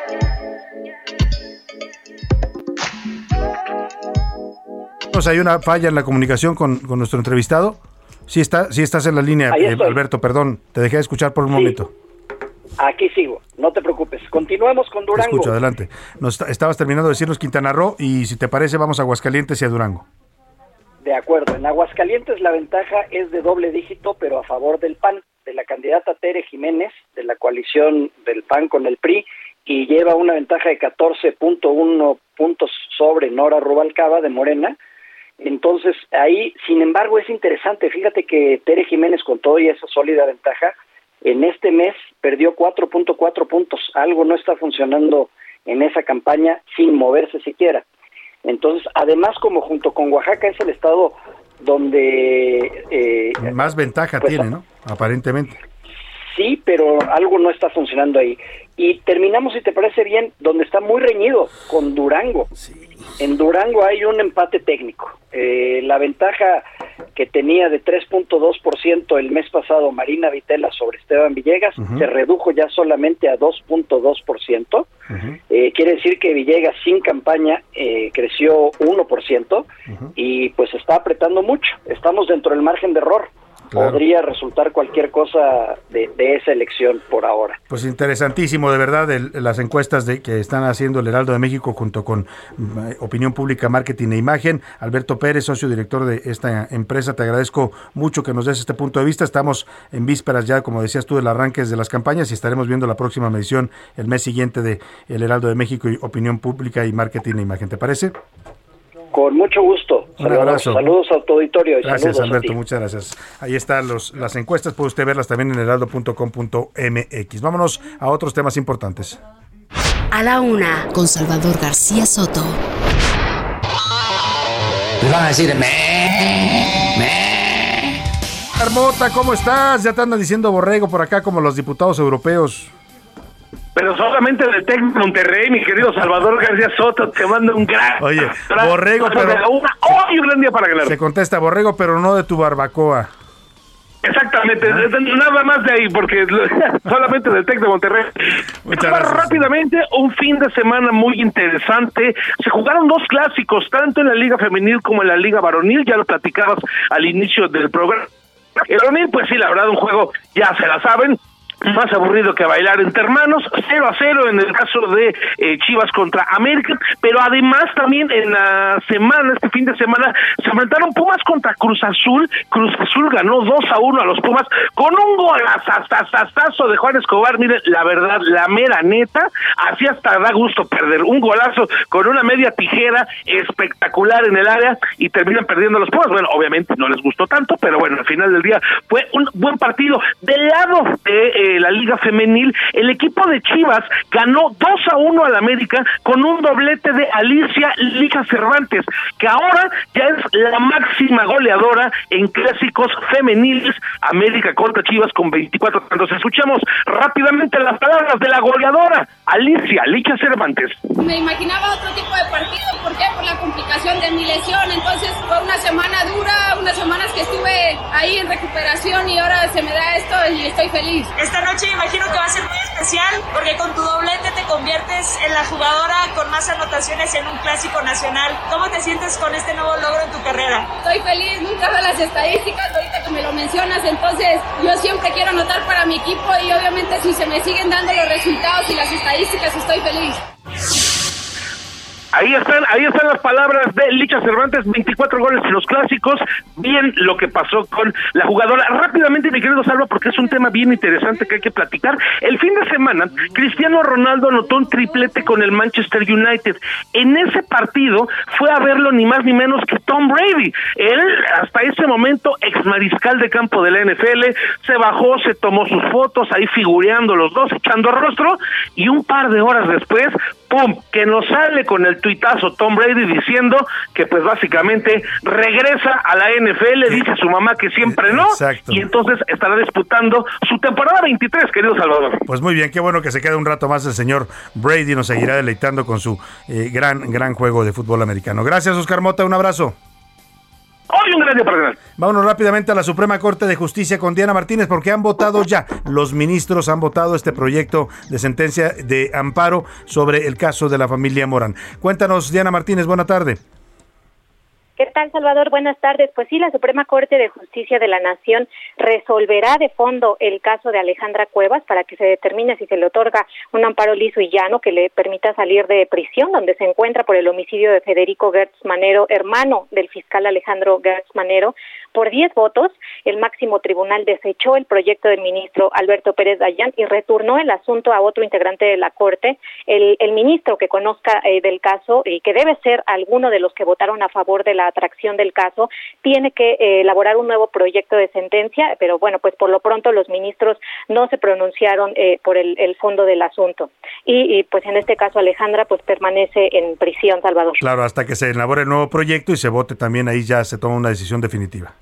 Pues hay una falla en la comunicación con, con nuestro entrevistado. Sí, está, sí estás en la línea, eh. Alberto, perdón, te dejé de escuchar por un momento. Aquí sigo, no te preocupes. Continuemos con Te Durango. escucho, adelante. Nos esta- estabas terminando de decirnos Quintana Roo y si te parece vamos a Aguascalientes y a Durango. De acuerdo, en Aguascalientes la ventaja es de doble dígito, pero a favor del PAN, de la candidata Tere Jiménez, de la coalición del PAN con el PRI, y lleva una ventaja de 14.1 puntos sobre Nora Rubalcaba de Morena. Entonces, ahí, sin embargo, es interesante. Fíjate que Tere Jiménez, con todo y esa sólida ventaja, en este mes perdió 4.4 puntos. Algo no está funcionando en esa campaña sin moverse siquiera. Entonces, además, como junto con Oaxaca es el estado donde... Eh, Más ventaja pues, tiene, ¿no? Aparentemente. Sí, pero algo no está funcionando ahí. Y terminamos, si te parece bien, donde está muy reñido, con Durango. En Durango hay un empate técnico. Eh, la ventaja que tenía de 3.2% el mes pasado Marina Vitela sobre Esteban Villegas se redujo ya solamente a 2.2%. eh, quiere decir que Villegas sin campaña eh, creció 1% y pues está apretando mucho. Estamos dentro del margen de error podría resultar cualquier cosa de, esa elección por ahora. Pues interesantísimo, de verdad, las encuestas de, que están haciendo el Heraldo de México junto con mm, Opinión Pública, Marketing e Imagen. Alberto Pérez, socio director de esta empresa, te agradezco mucho que nos des este punto de vista. Estamos en vísperas ya, como decías tú, del arranque de las campañas y estaremos viendo la próxima medición el mes siguiente de El Heraldo de México y Opinión Pública y Marketing e Imagen. ¿Te parece? Con mucho gusto. Un abrazo. Saludos a tu auditorio. gracias, Alberto. Muchas gracias. Ahí están los, las encuestas. Puede usted verlas también en heraldo.com.mx. Vámonos a otros temas importantes. A la una, con Salvador García Soto. Le van a decir, me, me. Hermota, ¿cómo estás? Ya te andan diciendo borrego por acá como los diputados europeos. Pero solamente del Tec Monterrey, mi querido Salvador García Soto, te manda un gran. Oye, Borrego, pero. hoy un gran día para ganar. Se contesta, Borrego, pero no de tu barbacoa. Exactamente, nada más de ahí, porque solamente del Tec de Monterrey. Muchas Rápidamente, un fin de semana muy interesante. Se jugaron dos clásicos, tanto en la Liga Femenil como en la Liga Varonil. Ya lo platicabas al inicio del programa. El varonil, pues sí, la verdad, un juego, ya se la saben, más aburrido que bailar entre hermanos, 0 a 0 en el caso de eh, Chivas contra América, pero además también en la semana, este fin de semana, se enfrentaron Pumas contra Cruz Azul, Cruz Azul ganó 2 a 1 a los Pumas con un golazo de Juan Escobar, miren, la verdad, la mera neta, así hasta da gusto perder, un golazo con una media tijera espectacular en el área y terminan perdiendo los Pumas, bueno, obviamente no les gustó tanto, pero bueno, al final del día fue un buen partido. Del lado de... Eh, la Liga Femenil, el equipo de Chivas ganó 2 a 1 al América con un doblete de Alicia Liga Cervantes, que ahora ya es la máxima goleadora en clásicos femeniles. América contra Chivas con 24 tantos. Escuchamos rápidamente las palabras de la goleadora, Alicia Liga Cervantes. Me imaginaba otro tipo de partido, ¿por qué? Por la complicación de mi lesión. Entonces fue una semana dura, unas semanas que estuve ahí en recuperación y ahora se me da esto y estoy feliz noche imagino que va a ser muy especial porque con tu doblete te conviertes en la jugadora con más anotaciones en un clásico nacional. ¿Cómo te sientes con este nuevo logro en tu carrera? Estoy feliz, nunca veo las estadísticas, ahorita que me lo mencionas, entonces yo siempre quiero anotar para mi equipo y obviamente si se me siguen dando los resultados y las estadísticas estoy feliz. Ahí están, ahí están las palabras de Licha Cervantes, 24 goles en los clásicos, bien lo que pasó con la jugadora. Rápidamente, mi querido Salva, porque es un tema bien interesante que hay que platicar. El fin de semana, Cristiano Ronaldo anotó un triplete con el Manchester United. En ese partido fue a verlo ni más ni menos que Tom Brady. Él, hasta ese momento, ex mariscal de campo de la NFL, se bajó, se tomó sus fotos, ahí figureando los dos, echando rostro, y un par de horas después, ¡pum!, que nos sale con el tuitazo Tom Brady diciendo que pues básicamente regresa a la NFL, dice su mamá que siempre no, y entonces estará disputando su temporada 23, querido Salvador. Pues muy bien, qué bueno que se quede un rato más el señor Brady, nos seguirá deleitando con su eh, gran, gran juego de fútbol americano. Gracias, Oscar Mota, un abrazo. Hoy un gran día para Vámonos rápidamente a la Suprema Corte de Justicia con Diana Martínez porque han votado ya, los ministros han votado este proyecto de sentencia de amparo sobre el caso de la familia Morán. Cuéntanos, Diana Martínez, buena tarde. ¿Qué tal, Salvador? Buenas tardes. Pues sí, la Suprema Corte de Justicia de la Nación resolverá de fondo el caso de Alejandra Cuevas para que se determine si se le otorga un amparo liso y llano que le permita salir de prisión, donde se encuentra por el homicidio de Federico Gertz Manero, hermano del fiscal Alejandro Gertz Manero, por 10 votos, el máximo tribunal desechó el proyecto del ministro Alberto Pérez Dayán y returnó el asunto a otro integrante de la Corte, el, ministro que conozca eh, del caso y que debe ser alguno de los que votaron a favor de la atracción del caso, tiene que eh, elaborar un nuevo proyecto de sentencia, pero bueno, pues por lo pronto los ministros no se pronunciaron eh, por el, fondo del asunto. Y, y, pues en este caso Alejandra pues permanece en prisión, Salvador. Claro, hasta que se elabore el nuevo proyecto y se vote también ahí ya se toma una decisión definitiva.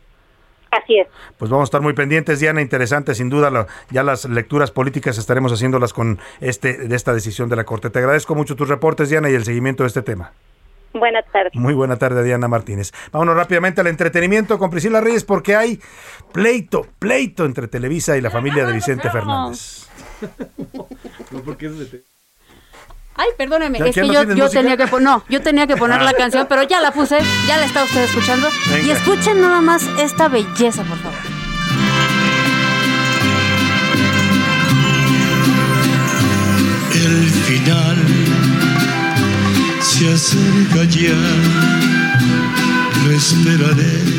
Así es. Pues vamos a estar muy pendientes, Diana, interesante, sin duda, ya las lecturas políticas estaremos haciéndolas con este de esta decisión de la Corte. Te agradezco mucho tus reportes, Diana, y el seguimiento de este tema. Buenas tardes. Muy buena tarde, Diana Martínez. Vámonos rápidamente al entretenimiento con Priscila Reyes porque hay pleito, pleito entre Televisa y la familia de Vicente Fernández. Ay, perdóneme, es que yo, yo tenía que no, yo tenía que poner la canción, pero ya la puse, ya la está usted escuchando. Y escuchen nada más esta belleza, por favor. El final se acerca ya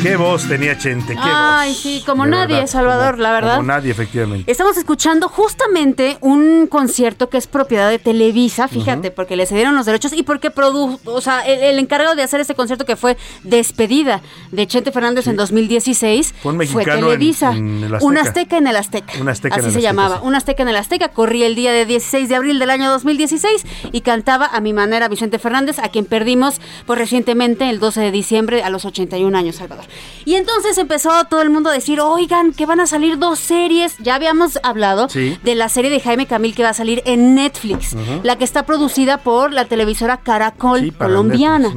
Qué voz tenía Chente, qué Ay, sí, como nadie, Salvador, la verdad. Como nadie, efectivamente. Estamos escuchando justamente un concierto que es propiedad de Televisa, fíjate, porque le cedieron los derechos y porque produjo, o sea, el, encargado de hacer este concierto que fue despedida de Chente Fernández en 2016 fue, Televisa. un azteca en el Azteca. Un azteca Así se llamaba. Un azteca en el Azteca. Corría el día de 16 de abril del año 2016 y cantaba a mi manera Vicente Fernández, a quien perdimos pues recientemente el 12 de diciembre a los 81 años, Salvador. Y entonces empezó todo el mundo a decir, oigan, que van a salir dos series. Ya habíamos hablado de la serie de Jaime Camil que va a salir en Netflix, la que está producida por la televisora Caracol colombiana.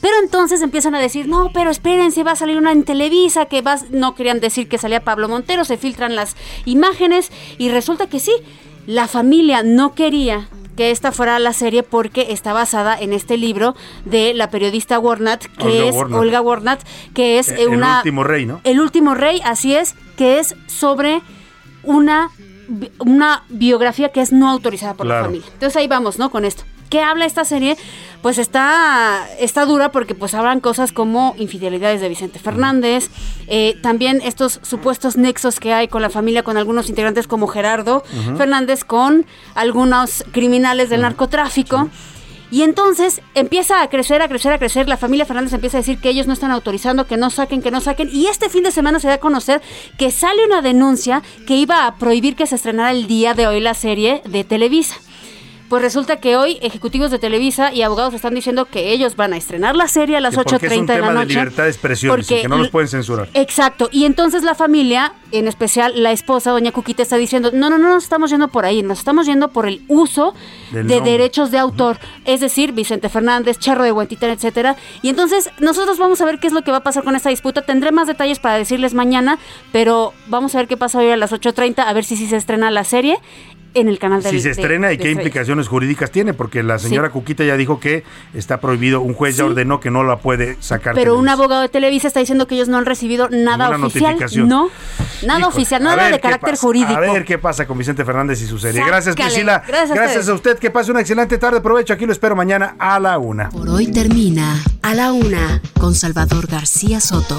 Pero entonces empiezan a decir, no, pero espérense, va a salir una en Televisa, que va... no querían decir que salía Pablo Montero, se filtran las imágenes y resulta que sí, la familia no quería que esta fuera la serie porque está basada en este libro de la periodista Warnat, que es Olga Warnat, que es eh, una... El último rey, ¿no? El último rey, así es, que es sobre una, una biografía que es no autorizada por la familia. Entonces ahí vamos, ¿no? Con esto. ¿Qué habla esta serie? Pues está, está dura porque pues hablan cosas como infidelidades de Vicente Fernández, eh, también estos supuestos nexos que hay con la familia, con algunos integrantes como Gerardo Fernández, con algunos criminales del narcotráfico. Y entonces empieza a crecer, a crecer, a crecer. La familia Fernández empieza a decir que ellos no están autorizando, que no saquen, que no saquen. Y este fin de semana se da a conocer que sale una denuncia que iba a prohibir que se estrenara el día de hoy la serie de Televisa. Pues resulta que hoy ejecutivos de Televisa y abogados están diciendo que ellos van a estrenar la serie a las 8.30 de la noche. de libertad de expresión, porque que no los pueden censurar. Exacto. Y entonces la familia, en especial la esposa, doña Cuquita, está diciendo, no, no, no nos estamos yendo por ahí, nos estamos yendo por el uso de derechos de autor. Es decir, Vicente Fernández, Charro de Huentitán, etcétera. Y entonces nosotros vamos a ver qué es lo que va a pasar con esta disputa. Tendré más detalles para decirles mañana, pero vamos a ver qué pasa hoy a las 8.30, a ver si sí se estrena la serie en el canal de Si se estrena y qué implicaciones jurídicas tiene, porque la señora Cuquita ya dijo que está prohibido, un juez ya ordenó que no la puede sacar. Pero un abogado de Televisa está diciendo que ellos no han recibido nada oficial. No, nada oficial, nada de carácter jurídico. A ver qué pasa con Vicente Fernández y su serie. Gracias, Priscila. Gracias, a, usted. Que pase una excelente tarde. Provecho. Aquí lo espero mañana a la una. Por hoy termina a la una con Salvador García Soto.